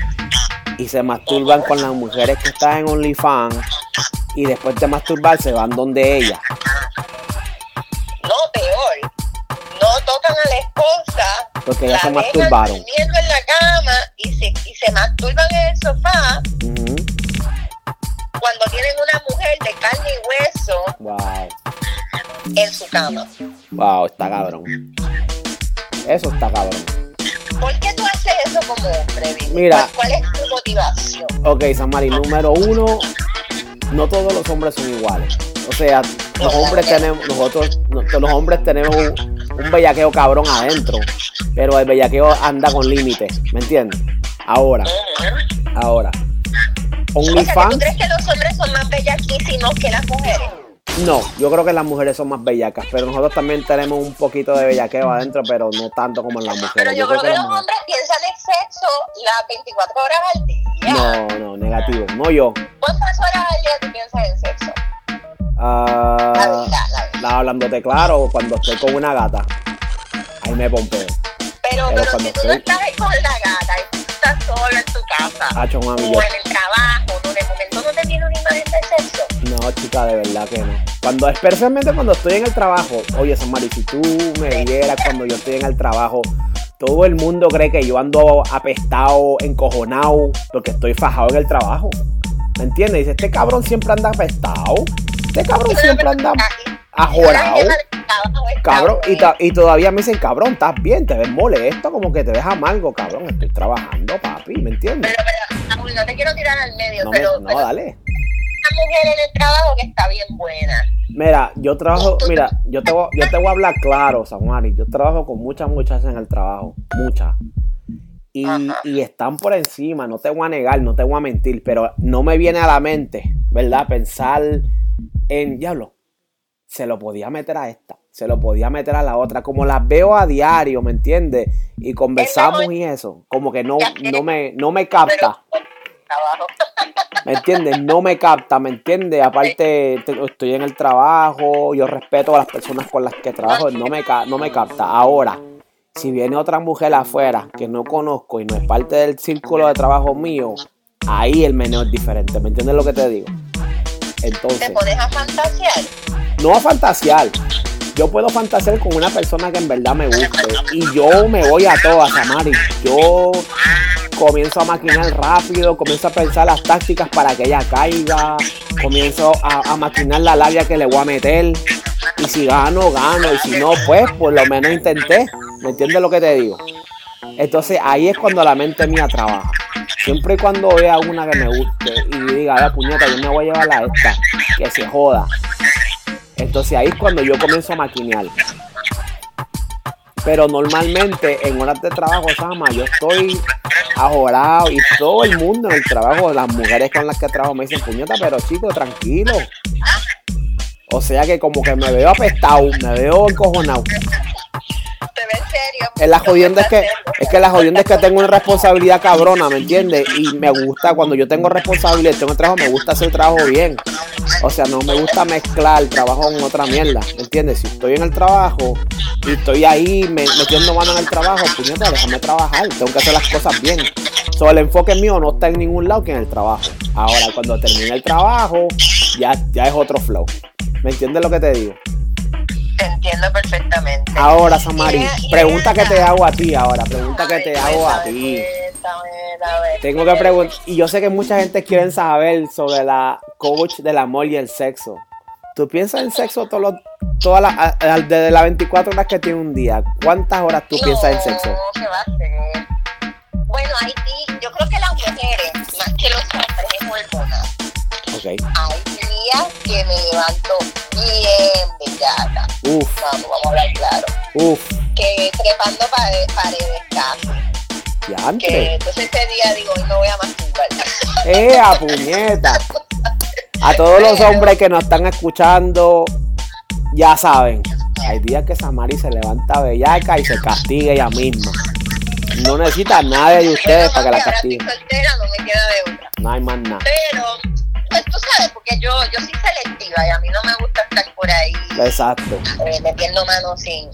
y se masturban con las mujeres que están en OnlyFans y después de masturbarse van donde ella. No, peor. A la esposa. Porque ya la se masturbaron. durmiendo en la cama y se, y se masturban en el sofá cuando tienen una mujer de carne y hueso Wow, en su cama. wow, está cabrón. Eso está cabrón. ¿Por qué tú haces eso como hombre? Mira. ¿Cuál, es tu motivación? Ok, Samari, número uno, no todos los hombres son iguales. O sea, los hombres tenemos, nosotros, no- los hombres tenemos un, un bellaqueo cabrón adentro, pero el bellaqueo anda con límites, ¿me entiendes? Ahora, ahora. OnlyFans, ¿tú crees que los hombres son más bellaquísimos que las mujeres? no, yo creo que las mujeres son más bellacas, pero nosotros también tenemos un poquito de bellaqueo adentro, pero no tanto como en las mujeres. Pero yo creo que los mujeres- hombres piensan en sexo las 24 horas al día. No, no, negativo, no yo. ¿Cuántas horas al día tú piensas en sexo? La Ah, la la- hablándote claro, cuando estoy con una gata, ahí me pompeo. Pero, pero pero, cuando si tú no estás ahí con la gata y tú estás solo en tu casa Hacho, mami, o yo, en el trabajo, no, de momento no te viene una imagen de sexo. no, chica, de verdad que no. Cuando, especialmente cuando estoy en el trabajo, oye, Samari, si tú me vieras cuando yo estoy en el trabajo, todo el mundo cree que yo ando apestado, encojonado, porque estoy fajado en el trabajo. ¿Me entiendes? Dice, este cabrón siempre anda apestado. Este cabrón siempre anda ajorado. Cabrón, y, ta- y todavía me dicen, cabrón, estás bien, te ves molesto, como que te ves amargo, cabrón, estoy trabajando, papi, ¿me entiendes? Pero, pero, Saúl, no te quiero tirar al medio, No, me- pero, no, pero dale. una mujer en el trabajo que está bien buena. Mira, yo trabajo, mira, yo te, voy, yo te voy a hablar claro, Samuari. Yo trabajo con muchas muchachas en el trabajo, muchas. Y, y están por encima, no te voy a negar, no te voy a mentir, pero no me viene a la mente, ¿verdad? Pensar en, diablo, se lo podía meter a esta, se lo podía meter a la otra, como las veo a diario, ¿me entiendes? Y conversamos y eso, como que no, no, me, no me capta. ¿Me entiendes? No me capta, ¿me entiendes? Aparte, te- estoy en el trabajo, yo respeto a las personas con las que trabajo, no me, ca- no me capta. Ahora, si viene otra mujer afuera que no conozco y no es parte del círculo de trabajo mío, ahí el meneo es diferente, ¿me entiendes lo que te digo? Te Entonces, pones a fantasear. no a fantasear. Yo puedo fantasear con una persona que en verdad me guste. Y yo me voy a todas, Amari. Yo comienzo a maquinar rápido, comienzo a pensar las tácticas para que ella caiga, comienzo a, a maquinar la labia que le voy a meter. Y si gano, gano. Y si no, pues por lo menos intenté. ¿Me entiendes lo que te digo? Entonces ahí es cuando la mente mía trabaja. Siempre y cuando vea una que me guste y diga, la puñeta, yo me voy a llevar a esta, que se joda. Entonces ahí es cuando yo comienzo a maquinear. Pero normalmente en horas de trabajo, Sama, yo estoy ajorado y todo el mundo en el trabajo, las mujeres con las que trabajo me dicen, puñeta, pero chico, tranquilo. O sea que como que me veo apestado, me veo encojonado. Serio. Es la jodienda es que, es que la jodienda es que tengo una responsabilidad cabrona, ¿me entiendes? Y me gusta, cuando yo tengo responsabilidad, tengo trabajo, me gusta hacer el trabajo bien. O sea, no me gusta mezclar el trabajo con otra mierda, ¿me entiendes? Si estoy en el trabajo y estoy ahí me- metiendo mano en el trabajo, puñeta, déjame trabajar, tengo que hacer las cosas bien. So, el enfoque mío no está en ningún lado que en el trabajo. Ahora, cuando termine el trabajo, ya, ya es otro flow. ¿Me entiendes lo que te digo? Te entiendo perfectamente. Ahora, Samari, pregunta que te hago a ti ahora, pregunta que te hago a ti. cuéntame, a ver. Tengo que preguntar, y yo sé que mucha gente quiere saber sobre la coach del amor y el sexo. ¿Tú piensas en sexo todos los, todas las, desde las 24 horas que tiene un día? ¿Cuántas horas tú piensas en sexo? No, ¿qué va a hacer? Bueno, ahí sí, yo creo que las mujeres, más que los hombres, es hormonal. Ok. Que me levanto bien bellaca. Uf, Vamos, vamos a hablar claro. uf, Que trepando pare- paredes casi. Que entonces ese día digo, hoy no voy a masturbar. ¡Eh, a puñeta! A todos los hombres que nos están escuchando, ya saben. Hay días que Samari se levanta bellaca y se castiga ella misma. No necesita nadie de ustedes para que la castiguen. soltera, no me queda de otra. No hay más nada. Pero, sabes, porque yo, yo soy selectiva y a mí no me gusta estar por ahí Exacto. eh, metiendo manos sin...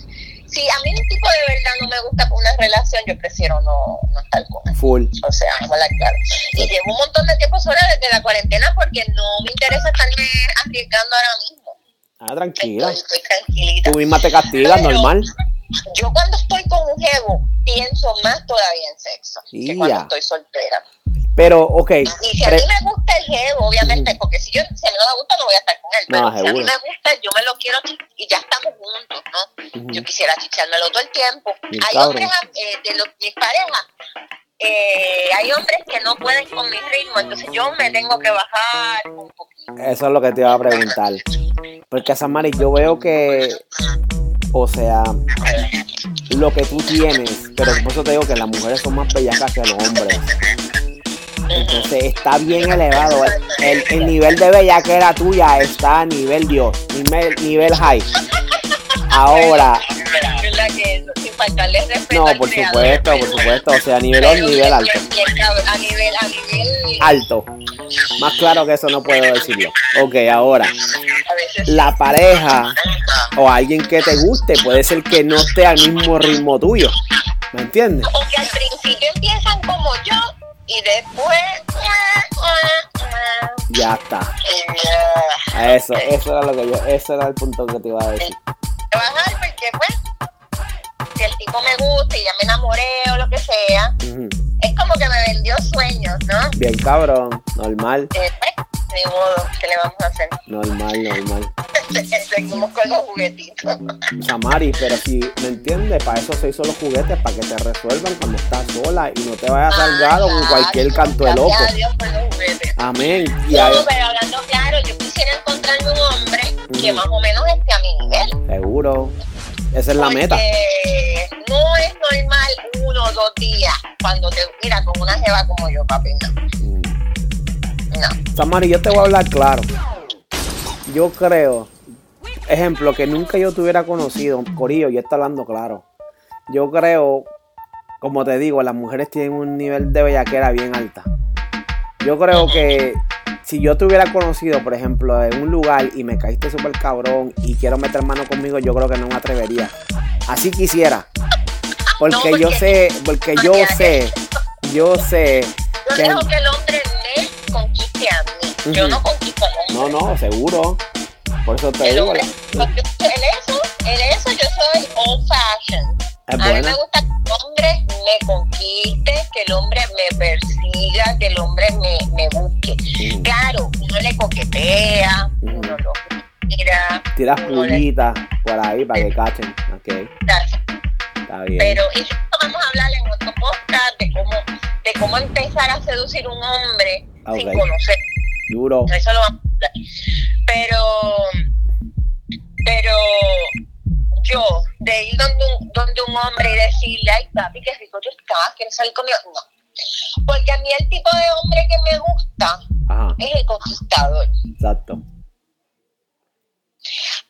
Si a mí un tipo de verdad no me gusta una relación, yo prefiero no, no estar con él. Full. O sea, vamos a hablar claro. Y llevo un montón de tiempo sola desde la cuarentena porque no me interesa estarme arriesgando ahora mismo. Ah, tranquila. Estoy, estoy tranquilita. Tú misma te castigas, normal. Yo cuando estoy con un jevo pienso más todavía en sexo que Ya. cuando estoy soltera. Pero, ok. Y si a mí me gusta el jevo, obviamente, porque si, yo, si a mí no me gusta, no voy a estar con él. Pero No, si a mí me gusta, yo me lo quiero y ya estamos juntos, ¿no? Yo quisiera chichármelo todo el tiempo. Bien hay cabrón. hombres, eh, de los, mis parejas, eh, hay hombres que no pueden con mi ritmo, entonces yo me tengo que bajar un poquito. Eso es lo que te iba a preguntar. Porque, Samari, yo veo que, o sea, lo que tú tienes, pero por eso te digo que las mujeres son más bellacas que los hombres. Entonces está bien elevado. El, el nivel de bellaquera tuya está a nivel Dios, nivel, nivel high. Ahora, no, por supuesto, por supuesto. O sea, nivel pero nivel bien- alto. A nivel, a nivel, Alto. Más claro que eso no puedo decirlo. Ok, ahora, la pareja o alguien que te guste puede ser que no esté al mismo ritmo tuyo. ¿Me entiendes? O que al principio empiezan como yo y después. Ya está. Eso, eso era lo que yo, eso era el punto que te iba a decir. Bajar porque, pues, si el tipo me gusta y ya me enamoré o lo que sea, Ujú. Es como que me vendió sueños, ¿no? Bien cabrón, normal, Eh, pues, ni modo, ¿qué le vamos a hacer? normal, normal. Seguimos con los juguetitos. Samari, pero si me entiendes, para eso se hizo los juguetes, para que te resuelvan cuando estás sola y no te vayas a salgar con Ah, cualquier canto de loco. gracias a Dios por los juguetes. Amén. Y No, pero hablando claro, yo quisiera encontrarme un hombre que más o menos esté a mi nivel. seguro. Esa es la meta. No es normal uno o dos días cuando te mira con una jeva como yo, papi. No. Mm. no. Samari, yo te voy a hablar claro. Yo creo, ejemplo, que nunca yo te hubiera conocido, Corillo, yo estoy hablando claro. Yo creo, como te digo, las mujeres tienen un nivel de bellaquera bien alta. Yo creo que si yo te hubiera conocido, por ejemplo, en un lugar y me caíste súper cabrón y quiero meter mano conmigo, yo creo que no me atrevería. Así quisiera. Porque No, yo sé, porque yo sé, yo sé Yo que... dejo que el hombre me conquiste a mí. Yo Ujú. no conquisto al No, hombre. no, seguro. Por eso te El digo, hombre, en eso, en eso yo soy old fashioned. A mí me buena. gusta que el hombre me conquiste, que el hombre me persiga, que el hombre me, Claro, uno le coquetea, uno lo mira, Tiras le- pullitas por ahí para que cachen. Ok, está bien. Pero eso vamos a hablar en otro podcast de cómo, de cómo empezar a seducir un hombre sin conocer. Duro. Eso lo vamos a hablar. Pero, pero yo, de ir donde un, donde un hombre y decirle, ay papi, qué rico tú estás, ¿quieres salir conmigo? No. Porque a mí el tipo de hombre que me gusta Ajá, es el conquistador. exacto.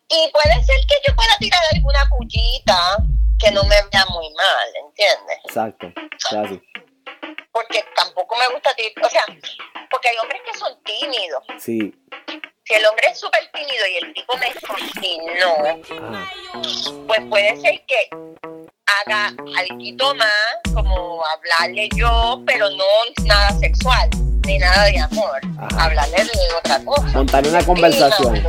Y puede ser que yo pueda tirar alguna pullita que no me vea muy mal, ¿entiendes? Exacto. Así. Porque tampoco me gusta ti- o sea, porque hay hombres que son tímidos. Sí. Si el hombre es súper tímido y el tipo me fascinó, Ajá. pues puede ser que haga algo más, como hablarle yo, pero no nada sexual, ni nada de amor. Ajá. Hablarle de otra cosa. Montar una conversación.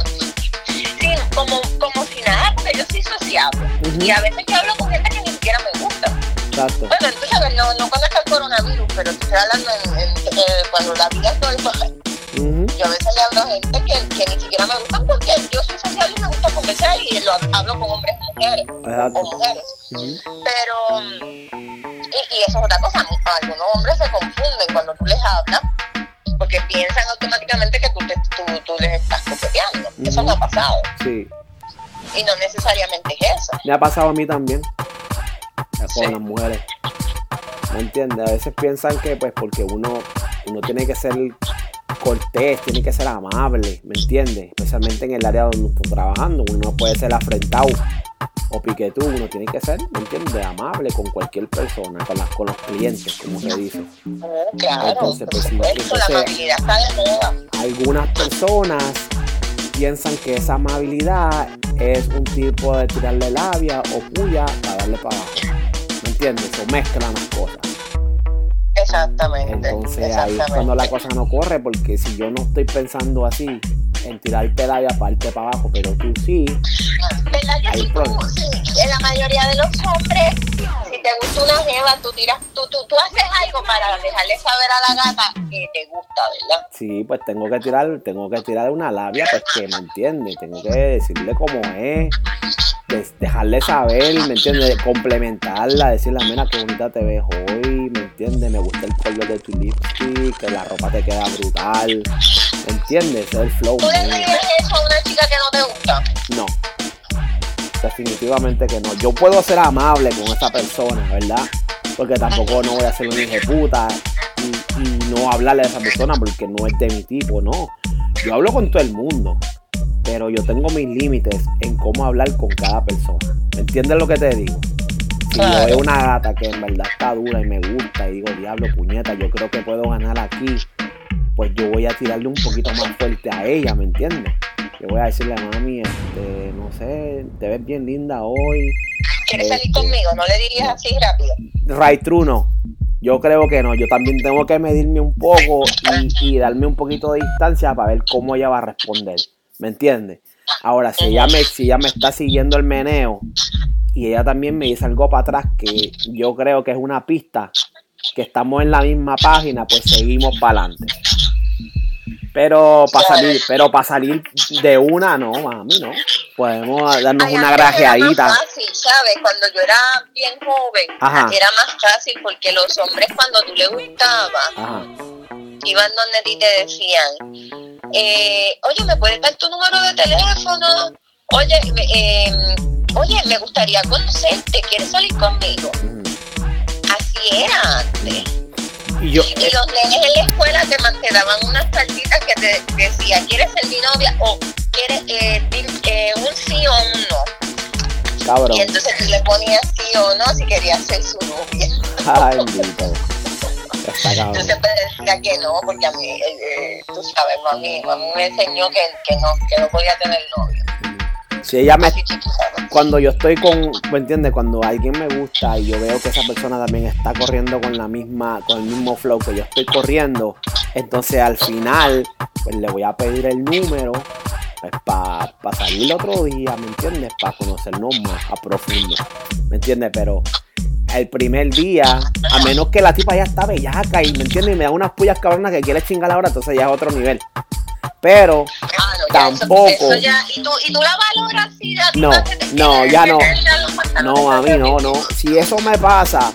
Sí, como, como si nada, porque yo soy sociable. Ujú. Y a veces yo hablo con gente que ni siquiera me gusta. Exacto. Bueno, sabes, no, no está el coronavirus, pero te estoy hablando en, en- eh, cuando la vida es Yo a veces le hablo a gente que, que ni siquiera me gustan porque yo soy sociable y me gusta conversar y lo hablo con hombres y mujeres, Exacto. o mujeres. Pero, y, y eso es otra cosa, algunos hombres se confunden cuando tú les hablas porque piensan automáticamente que tú, te- tú, tú les estás coqueteando. Eso no ha pasado Sí. y no necesariamente es eso. Me ha pasado a mí también. Con Sí. las mujeres. ¿Me entiendes? A veces piensan que pues porque uno, uno tiene que ser cortés, tiene que ser amable, ¿me entiendes? Especialmente en el área donde uno está trabajando. Uno no puede ser afrentado o piquetú, uno tiene que ser, ¿me entiendes? Amable con cualquier persona, con, las, con los clientes, como se dice. Claro, Entonces, pues, la entonces-. Algunas personas piensan que esa amabilidad es un tipo de tirarle labia o puya para darle para abajo. ¿Me entiendes? O mezclan las cosas. Exactamente. Entonces ahí es exactamente. cuando la cosa no corre, porque si yo no estoy pensando así, en tirarte labia parte para abajo, pero tú sí, ¿Verdad que sí? problema. Sí, en la mayoría de los hombres, si te te gusta una jeva, tú tiras, tú, tú, tú haces algo para dejarle saber a la gata que te gusta, ¿verdad? Sí, pues tengo que tirar, tengo que tirar una labia, pues que me entiende, tengo que decirle cómo es, dejarle saber, ¿me entiende? Complementarla, decirle, mira, qué bonita te ves hoy, ¿me entiende? Me gusta el color de tu lipstick, que la ropa te queda brutal, ¿me entiendes? Ese es el flow ¿Tú le eso a una chica que no te gusta? No. Definitivamente que no. Yo puedo ser amable con esa persona, ¿verdad? Porque tampoco no voy a ser un hijo de puta y, y no hablarle a esa persona porque no es de mi tipo, no. Yo hablo con todo el mundo, pero yo tengo mis límites en cómo hablar con cada persona. ¿Me entiendes lo que te digo? Si yo veo una gata que en verdad está dura y me gusta y digo, diablo, puñeta, yo creo que puedo ganar aquí, pues yo voy a tirarle un poquito más fuerte a ella, ¿me entiendes? Yo voy a decirle a mami, este, no sé, te ves bien linda hoy. ¿Quieres salir Este, conmigo? No le dirías así rápido. Right true no. Yo creo que no. Yo también tengo que medirme un poco y, y darme un poquito de distancia para ver cómo ella va a responder. ¿Me entiendes? Ahora, si ella me, si ella me está siguiendo el meneo y ella también me dice algo para atrás que yo creo que es una pista, que estamos en la misma página, pues seguimos para adelante. Pero para salir, pero para salir de una, no, mami, no. Podemos darnos Ay, una antes era grajeadita. más fácil, ¿sabes? Cuando yo era bien joven, Ajá. era más fácil porque los hombres cuando tú le gustabas, Ajá. Iban donde ti te decían, eh, oye, ¿me puedes dar tu número de teléfono? Oye, eh, oye, me gustaría conocerte, ¿quieres salir conmigo? Así era antes. Y yo, Y los nenes en la escuela te, te daban unas cartitas que te decía, ¿quieres ser mi novia? O ¿quieres eh, un sí o un no? cabrón. Y entonces tú le ponías sí o no si querías ser su novia. Ay, siempre decía que no, porque a mí, eh, eh, tú sabes, mami, mami me enseñó que, que no, que no podía tener novio. Si ella me Así cuando yo estoy con, ¿me entiendes? Cuando alguien me gusta y yo veo que esa persona también está corriendo con la misma, con el mismo flow que yo estoy corriendo, entonces al final, pues le voy a pedir el número pues, para salir el otro día, ¿me entiendes? Para conocernos más a profundo, ¿me entiendes? Pero el primer día, a menos que la tipa ya está bellaca y, ¿me entiendes? Y me da unas pullas cabronas que quiere chingar ahora, entonces ya es otro nivel. Pero Ah, no, ya eso- Tampoco. eso ya- y, tú, y tú la valoras la No, no, ya no. No, a mí no, no. Si eso me pasa,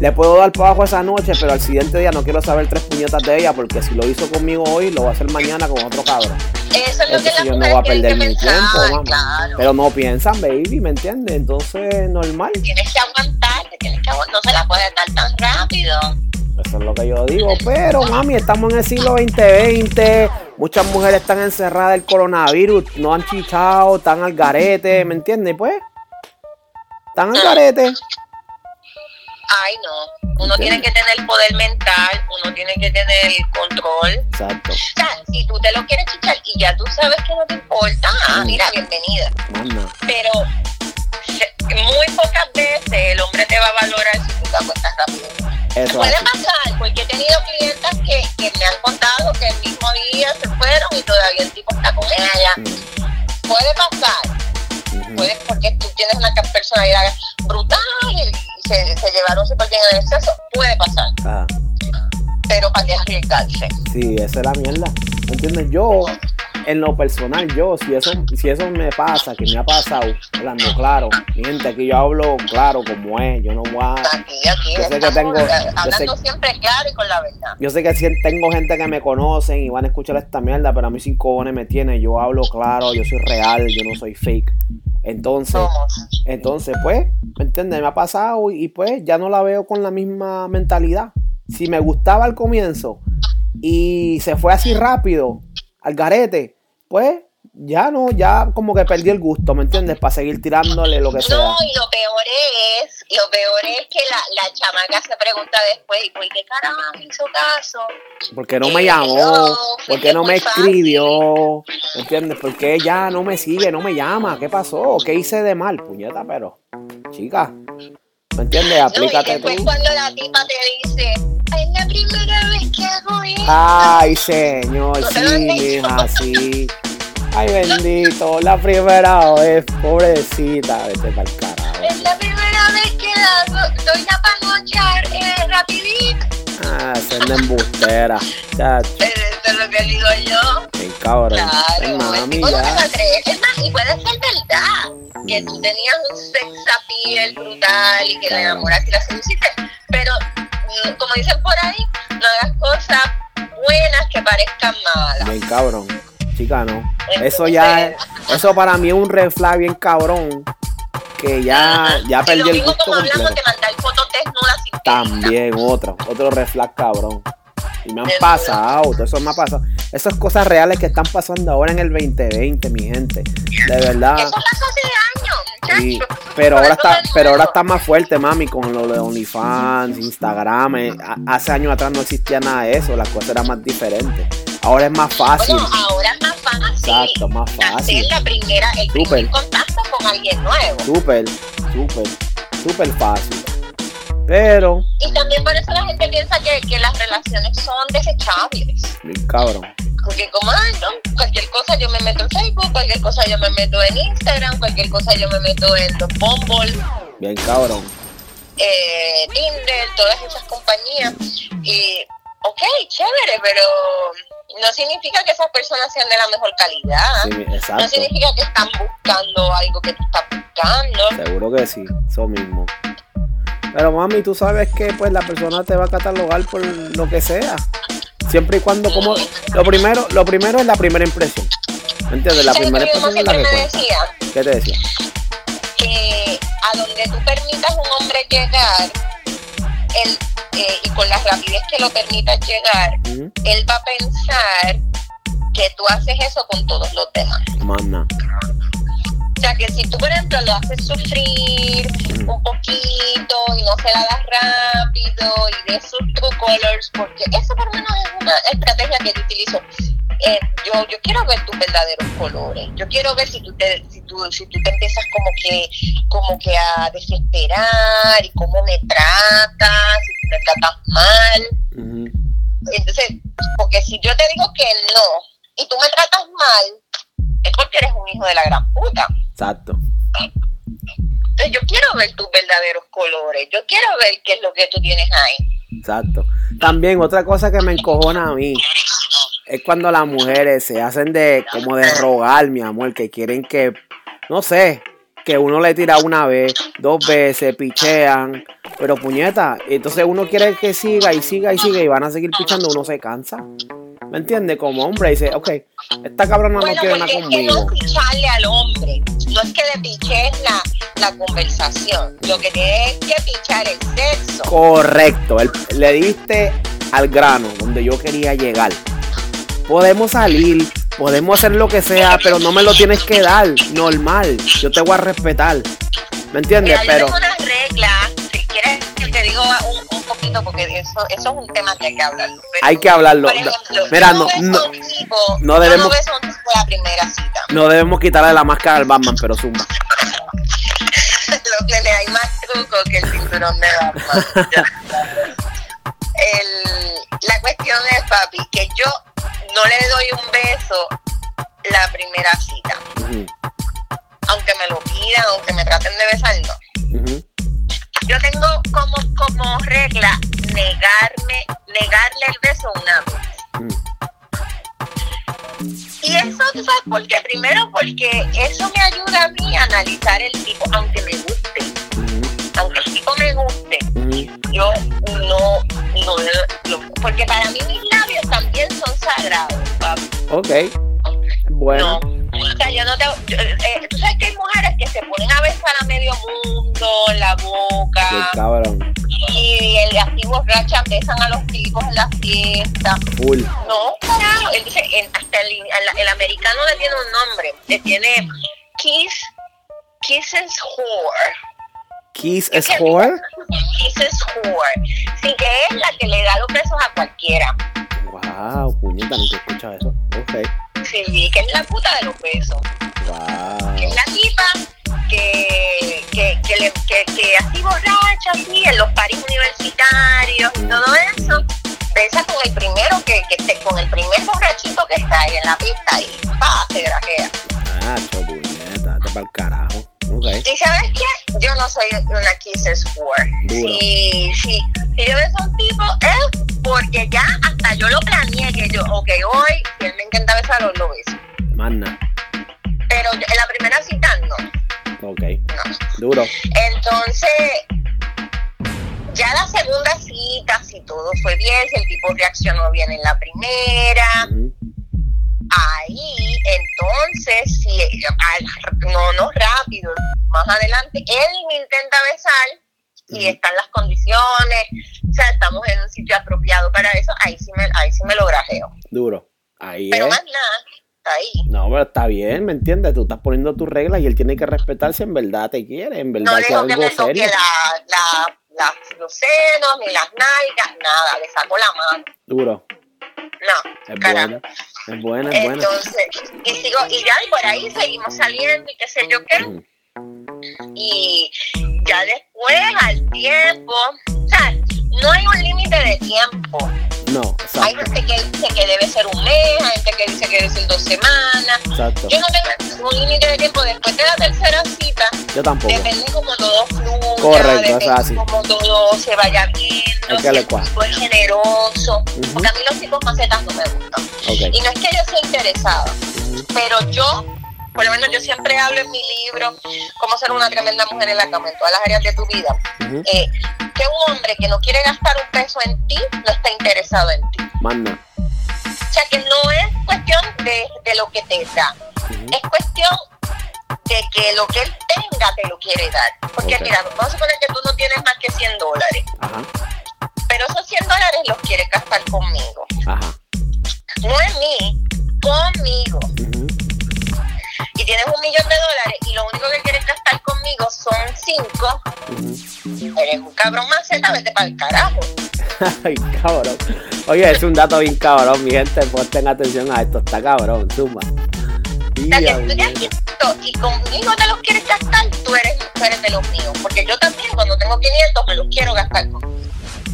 le puedo dar para abajo esa noche, pero al siguiente día no quiero saber tres puñetas de ella, porque si lo hizo conmigo hoy, lo va a hacer mañana con otro cabrón. Eso es lo que yo no voy a perder mi pensar, tiempo, claro. Pero no piensan, baby, ¿me entiendes? Entonces, normal. Tienes que aguantar, tienes que no se la puedes dar tan rápido. Eso es lo que yo digo. Pero, mami, estamos en el siglo 2020. Muchas mujeres están encerradas del coronavirus, no han chichado, están al garete, ¿me entiendes? Pues, están al garete. Ay, no. Uno tiene que tener poder mental, uno tiene que tener control. Exacto. O sea, si tú te lo quieres chichar y ya tú sabes que no te importa, ah, Mm. mira, bienvenida. Pero muy pocas veces el hombre te va a valorar si tú te acuestas rápido. Eso Puede así. pasar, porque he tenido clientas que, que me han contado que el mismo día se fueron y todavía el tipo está con ella. Mm, Puede pasar, puede porque tú tienes una personalidad brutal y se, se llevaron súper bien en el exceso. Puede pasar, Ah. pero para qué arriesgarse. Sí, esa es la mierda. ¿Me entiendes? Yo, en lo personal, yo, si eso, si eso me pasa, que me ha pasado, hablando claro, mi gente, aquí yo hablo claro como es, yo no voy a... Aquí, aquí, Yo sé que tengo- yo hablando sé- siempre claro y con la verdad. Yo sé que tengo gente que me conocen y van a escuchar esta mierda, pero a mí sin cojones me tiene, yo hablo claro, yo soy real, yo no soy fake. Entonces, Somos. entonces, pues, ¿me entiendes? Me ha pasado y, y, pues ya no la veo con la misma mentalidad. Si me gustaba al comienzo y se fue así rápido al garete, pues ya no, ya como que perdí el gusto, ¿me entiendes? Para seguir tirándole lo que sea. No, y lo peor es, lo peor es que la, la chamaca se pregunta después, ¿y por qué carajo me hizo caso? ¿Por qué no me llamó? no, ¿Por qué no me escribió? ¿Me entiendes? ¿Por qué ya no me sigue, no me llama? ¿Qué pasó? ¿Qué hice de mal? Puñeta, pero, chica, ¿me entiendes? No, y Aplícate después tú. cuando la tipa te dice, "Ay, es la primera vez que hago esto. Ay, señor, sí, lo han dicho. mija, sí. Ay, bendito, la primera vez, pobrecita, vete para el carajo. Es la primera vez que la do- doy la panochar eh, rapidito. Ah, esa es la embustera. Chacho, Pero eso es lo que digo yo. bien cabrón. Claro, mami, ya. Es más, y puede ser verdad que tú tenías un sex appeal brutal y que la enamoraste y la seduciste, pero como dicen por ahí, no hagas cosas buenas que parezcan malas. Bien cabrón. Chica, no. Entonces, Eso ya es, eso para mí es un red flag bien cabrón. Que ya, ya perdí el mismo gusto como hablamos completo. de mandar fotos desnudas sin También otro, otro red flag cabrón. Y me han pasado, todo eso me ha pasado. Esas cosas reales que están pasando ahora en el 2020, mi gente. De verdad. Eso pasó hace años, Sí, pero ahora está, pero ahora está más fuerte, mami, con lo de OnlyFans, Instagram. eh, Hace años atrás no existía nada de eso, las cosas eran más diferentes. Ahora es más fácil. Bueno, ahora es más fácil. Exacto, más fácil. Hacer la primera, el primer contacto con alguien nuevo. Súper, súper, súper fácil. Pero, Y también por eso la gente piensa que, que las relaciones son desechables. bien cabrón. Porque como, ay, no, cualquier cosa yo me meto en Facebook, cualquier cosa yo me meto en Instagram, cualquier cosa yo me meto en los Bumble, Bien cabrón. eh, Tinder, todas esas compañías. Y, ok, chévere, pero no significa que esas personas sean de la mejor calidad. Sí, No significa que están buscando algo que tú estás buscando. Seguro que sí, eso mismo. Pero mami, tú sabes que pues la persona te va a catalogar por lo que sea. Siempre y cuando como lo primero, lo primero es la primera impresión. ¿Me entiendes? La ¿Sabes primera impresión es la siempre que cuenta. ¿Qué te decía? que a donde tú permitas un hombre llegar, él, eh, y con la rapidez que lo permitas llegar, él va a pensar que tú haces eso con todos los demás. Más nada. O sea, que si tú, por ejemplo, lo haces sufrir un poquito y no se la das rápido y de sus true colors, porque eso por lo menos es una estrategia que yo utilizo. Eh, yo, yo quiero ver tus verdaderos colores. Yo quiero ver si tú te, si tú, si tú te empiezas como que, como que a desesperar y cómo me tratas, si tú me tratas mal. Entonces, porque si yo te digo que no y tú me tratas mal, es porque eres un hijo de la gran puta. Exacto. Entonces yo quiero ver tus verdaderos colores, yo quiero ver qué es lo que tú tienes ahí. Exacto. También otra cosa que me encojona a mí es cuando las mujeres se hacen de como de rogar, mi amor, que quieren que, no sé, que uno le tira una vez, dos veces, pichean, pero puñeta, entonces uno quiere que siga y siga y siga y van a seguir pichando, uno se cansa. ¿Me entiendes? Como hombre dice, ok, esta cabrona no Bueno, quiere nada porque es que no conmigo. picharle al hombre, no es que le piches la, la conversación, lo que tienes es que pichar el sexo. Correcto, el- le diste al grano donde yo quería llegar. Podemos salir, podemos hacer lo que sea, pero no me lo tienes que dar, normal. Yo te voy a respetar. ¿Me entiendes? Mira, yo Pero tengo una regla, si quieres que te digo un, un poquito, porque eso, eso es un tema que hay que hablarlo. pero, hay que hablarlo. Ejemplo, Mira, no, no, tipo, no debemos- no a la primera cita. no debemos quitarle la máscara al Batman, pero zumba. lo que le hay más truco que el cinturón de Batman. El, la cuestión es, papi, no le doy un beso la primera cita. Aunque me lo pidan, aunque me traten de besar, no. Yo tengo como, como regla negarme, negarle el beso una vez. Ujú. Y eso, ¿tú sabes por qué? Primero porque eso me ayuda a mí a analizar el tipo, aunque me guste, aunque el tipo me guste. Yo no, no, porque para mí mis labios también son sagrados, papi. Ok, bueno. No, o sea, yo no te, yo, eh, tú sabes que hay mujeres que se ponen a besar a medio mundo, la Qué boca, cabrón. y el así borracha besan a los tipos en la fiesta. No, él dice, en- hasta el, el- el americano le tiene un nombre, le tiene Kiss, Kisses Whore. Kiss es whore. Kisses Whore. Sí, que es la que le da los besos a cualquiera. Wow, puñeta, nunca he escuchado eso. Ok. Sí, que es la puta de los besos. Que es Wow. la tipa que, que, que, le- que, que así borracha, así, en los paris universitarios y todo eso, besa con el primero que, que esté, con el primer borrachito que está ahí en la pista y pa, se grajea. Nacho, puñeta, te para el carajo. Okay. Y sabes qué? Yo no soy una kisses whore. Duro. Si, si, si yo beso a un tipo es porque ya hasta yo lo planeé que yo, ok, hoy, él me encanta besarlo, lo beso. Más nada. Pero en la primera cita no, Ok. no. Duro. Entonces, ya la segunda cita, si todo fue bien, si el tipo reaccionó bien en la primera, Ujú. Ahí entonces, si al- no, no rápido, más adelante, él me intenta besar y están las condiciones, o sea, estamos en un sitio apropiado para eso, ahí sí me, ahí sí me lo grajeo. Duro. Ahí Pero es. más nada, está ahí. No, pero está bien, ¿me entiendes? Tú estás poniendo tus reglas y él tiene que respetar si en verdad te quiere, en verdad No que que algo serio. la, la, las- los senos ni las nalgas, nada, le saco la mano. Duro. No, Es carajo. buena. Es buena, es buena. Entonces, y sigo, y ya y por ahí seguimos saliendo y qué sé yo qué. Y ya después, al tiempo, o sea, no hay un límite de tiempo. No, Hay exacto. gente que dice que debe ser un mes, hay gente que dice que debe ser dos semanas. Exacto. Yo no tengo un límite de tiempo. Después de la tercera cita, Yo tampoco. depende como todo fluya, Correcto, depende es así. como todo se vaya viendo, Hay que si el tipo es generoso. Ujú. Porque a mí los tipos macetas no me gustan. Ok. Y no es que yo sea interesada, Ujú. pero yo, por lo menos yo siempre hablo en mi libro, cómo ser una tremenda mujer en la cama, en todas las áreas de tu vida, eh, que un hombre que no quiere gastar un peso en ti, no está interesado en ti. Nada. O sea que no es cuestión de, de lo que te da, es cuestión de que lo que él tenga te lo quiere dar. Porque mira, vamos a suponer que tú no tienes más que 100 dólares, Ajá. pero esos 100 dólares los quieres gastar conmigo. Ajá. No en mí, conmigo. Y tienes un millón de dólares y lo único que quieres gastar conmigo son cinco, eres un cabrón maceta, vete para el carajo. Ay, cabrón. Oye, es un dato bien cabrón, mi gente. Presten atención a esto. Está cabrón, suma. O sea, que tú y conmigo te los quieres gastar, tú eres, tú eres de los míos. Porque yo también, cuando tengo 500, me los quiero gastar conmigo.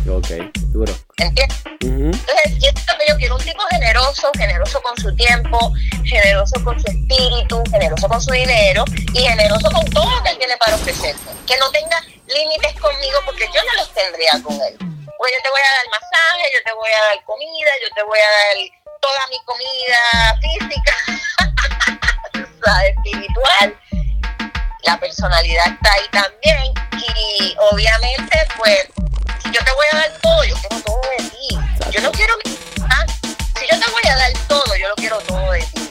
Ok, duro. ¿Entiendes? Entonces, que yo quiero un tipo generoso, generoso con su tiempo, generoso con su espíritu, generoso con su dinero y generoso con todo lo que él tiene para ofrecerme. Que no tenga límites conmigo porque yo no los tendría con él. Pues yo te voy a dar masaje, yo te voy a dar comida, yo te voy a dar toda mi comida física, espiritual. La personalidad está ahí también y obviamente pues yo te voy a dar todo, yo quiero todo de ti. Yo no quiero ah, si yo te voy a dar todo, yo lo quiero todo de ti.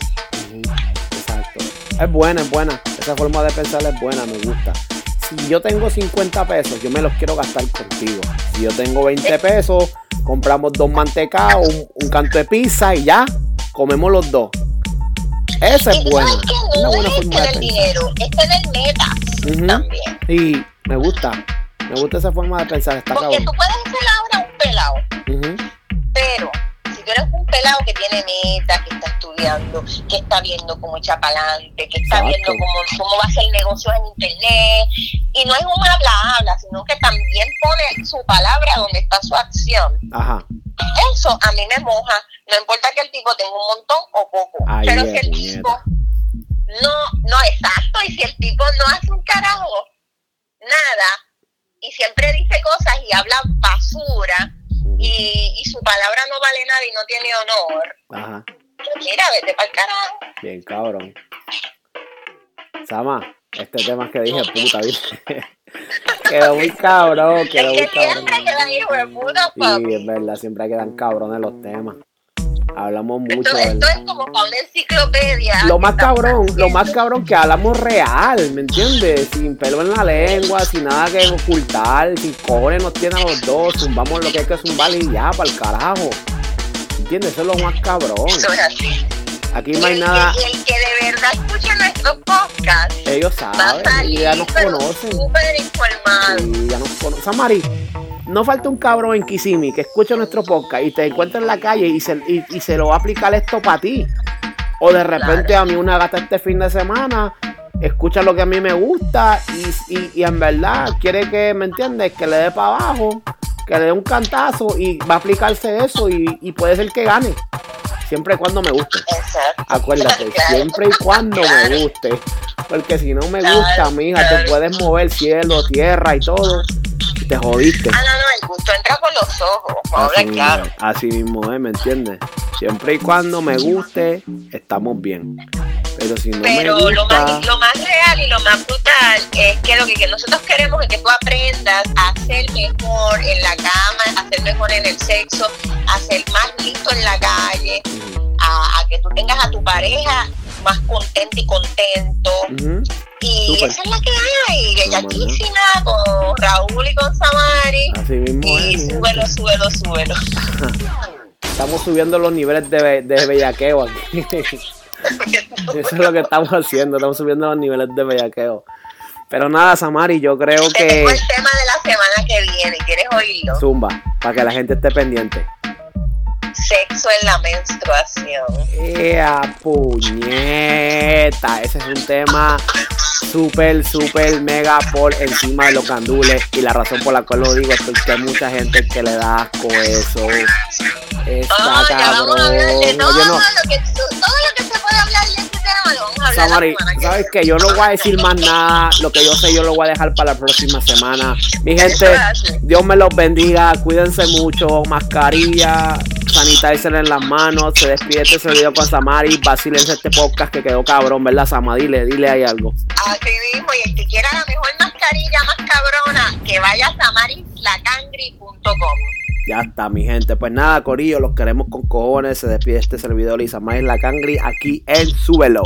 Exacto. Es buena, es buena. Esa forma de pensar es buena, me gusta. Si yo tengo 50 pesos, yo me los quiero gastar contigo. Si yo tengo 20 pesos, compramos dos mantecados, un, un canto de pizza y ya, comemos los dos. Esa es buena. Una no buena es forma de tener pensar. dinero, es tener metas también. Y me gusta. Me gusta esa forma de pensar. Está Porque cabrón. tú puedes ser ahora un pelado, pero si tú eres un pelado que tiene metas, que está estudiando, que está viendo cómo echar para adelante, que está Exacto. viendo cómo, cómo va a hacer negocios en internet, y no es un habla-habla, sino que también pone su palabra donde está su acción. Ajá. Eso a mí me moja. No importa que el tipo tenga un montón o poco. Ay, pero si el tipo no, no, exacto. Y si el tipo no hace un carajo, nada, y siempre dice cosas y habla basura, y, y su palabra no vale nada y no tiene honor, Ajá. mira, vete para el carajo. Bien, cabrón. Sama, este tema que dije, puta, ¿viste? quedó muy cabrón, quedó muy siempre cabrón. queda hijo de puta, Sí, es verdad, siempre quedan cabrones los temas. Hablamos Esto, mucho. esto ¿verdad? es como para una enciclopedia. Lo más cabrón, lo más haciendo. cabrón que hablamos real, ¿me entiendes? Sin pelo en la lengua, sin nada que ocultar, sin cojones nos tiene a los dos, zumbamos lo que hay que zumbar y ya, para el carajo. ¿Entiendes? Eso es lo más cabrón. Eso es así. Aquí Y no hay el, nada, y el que de verdad escucha nuestros podcasts ellos va a saben, salir ya nos conocen. súper informado. Sí, ya nos conocen. Samari, no falta un cabrón en Kissimmee que escuche nuestro podcast y te encuentre en la calle y se, y, y se lo va a aplicar esto para ti. O de repente a mí una gata este fin de semana escucha lo que a mí me gusta y, y- y en verdad quiere que, ¿me entiendes? Que le dé para abajo, que le dé un cantazo y va a aplicarse eso y, y puede ser que gane. siempre y cuando me guste. Exacto. Acuérdate, Claro. siempre y cuando me guste. Porque si no me gusta, mija, te puedes mover cielo, tierra y todo. Te jodiste. Ah, no, no, el gusto entra por los ojos, vamos a Así mismo, claro. es, así mismo es, ¿me entiendes? Siempre y cuando me guste, estamos bien. Pero si no Pero me lo gusta, más, lo más real y lo más brutal es que lo que, que nosotros queremos es que tú aprendas a ser mejor en la cama, a ser mejor en el sexo, a ser más listo en la calle, a, a que tú tengas a tu pareja más contento y contento. Y esa es la que hay, bellaquísima con Raúl y con Samari. así mismo Y es. súbelo, súbelo, súbelo. Estamos subiendo los niveles de, de bellaqueo aquí. Eso es lo que estamos haciendo, estamos subiendo los niveles de bellaqueo. Pero nada, Samari, yo creo que tengo el tema de la semana que viene. ¿Quieres oírlo? zumba, para que la gente esté pendiente. Sexo en la menstruación. ¡Ea puñeta! Ese es un tema súper, súper mega por encima de los gandules. Y la razón por la cual lo digo es porque hay mucha gente que le da asco eso. Está Ah, ya vamos cabrón. a de todo, Oye, no. lo que, todo lo que se puede hablar de este tema, lo vamos a hablar Samari, ¿sabes qué? Yo no voy a decir más nada. Lo que yo sé, yo lo voy a dejar para la próxima semana. Mi gente. Dios me los bendiga. Cuídense mucho. Mascarilla, sanitizer en las manos. Se despide este video con Samari. Vacilense este podcast que quedó cabrón, ¿verdad, Sama? Dile, dile ahí algo. Así mismo, y el que quiera la mejor mascarilla más cabrona, que vaya a samarislacangri.com. Ya está, mi gente. Pues nada, Corillo, los queremos con cojones. Se despide este servidor Samari La Cangri aquí en Súbelo.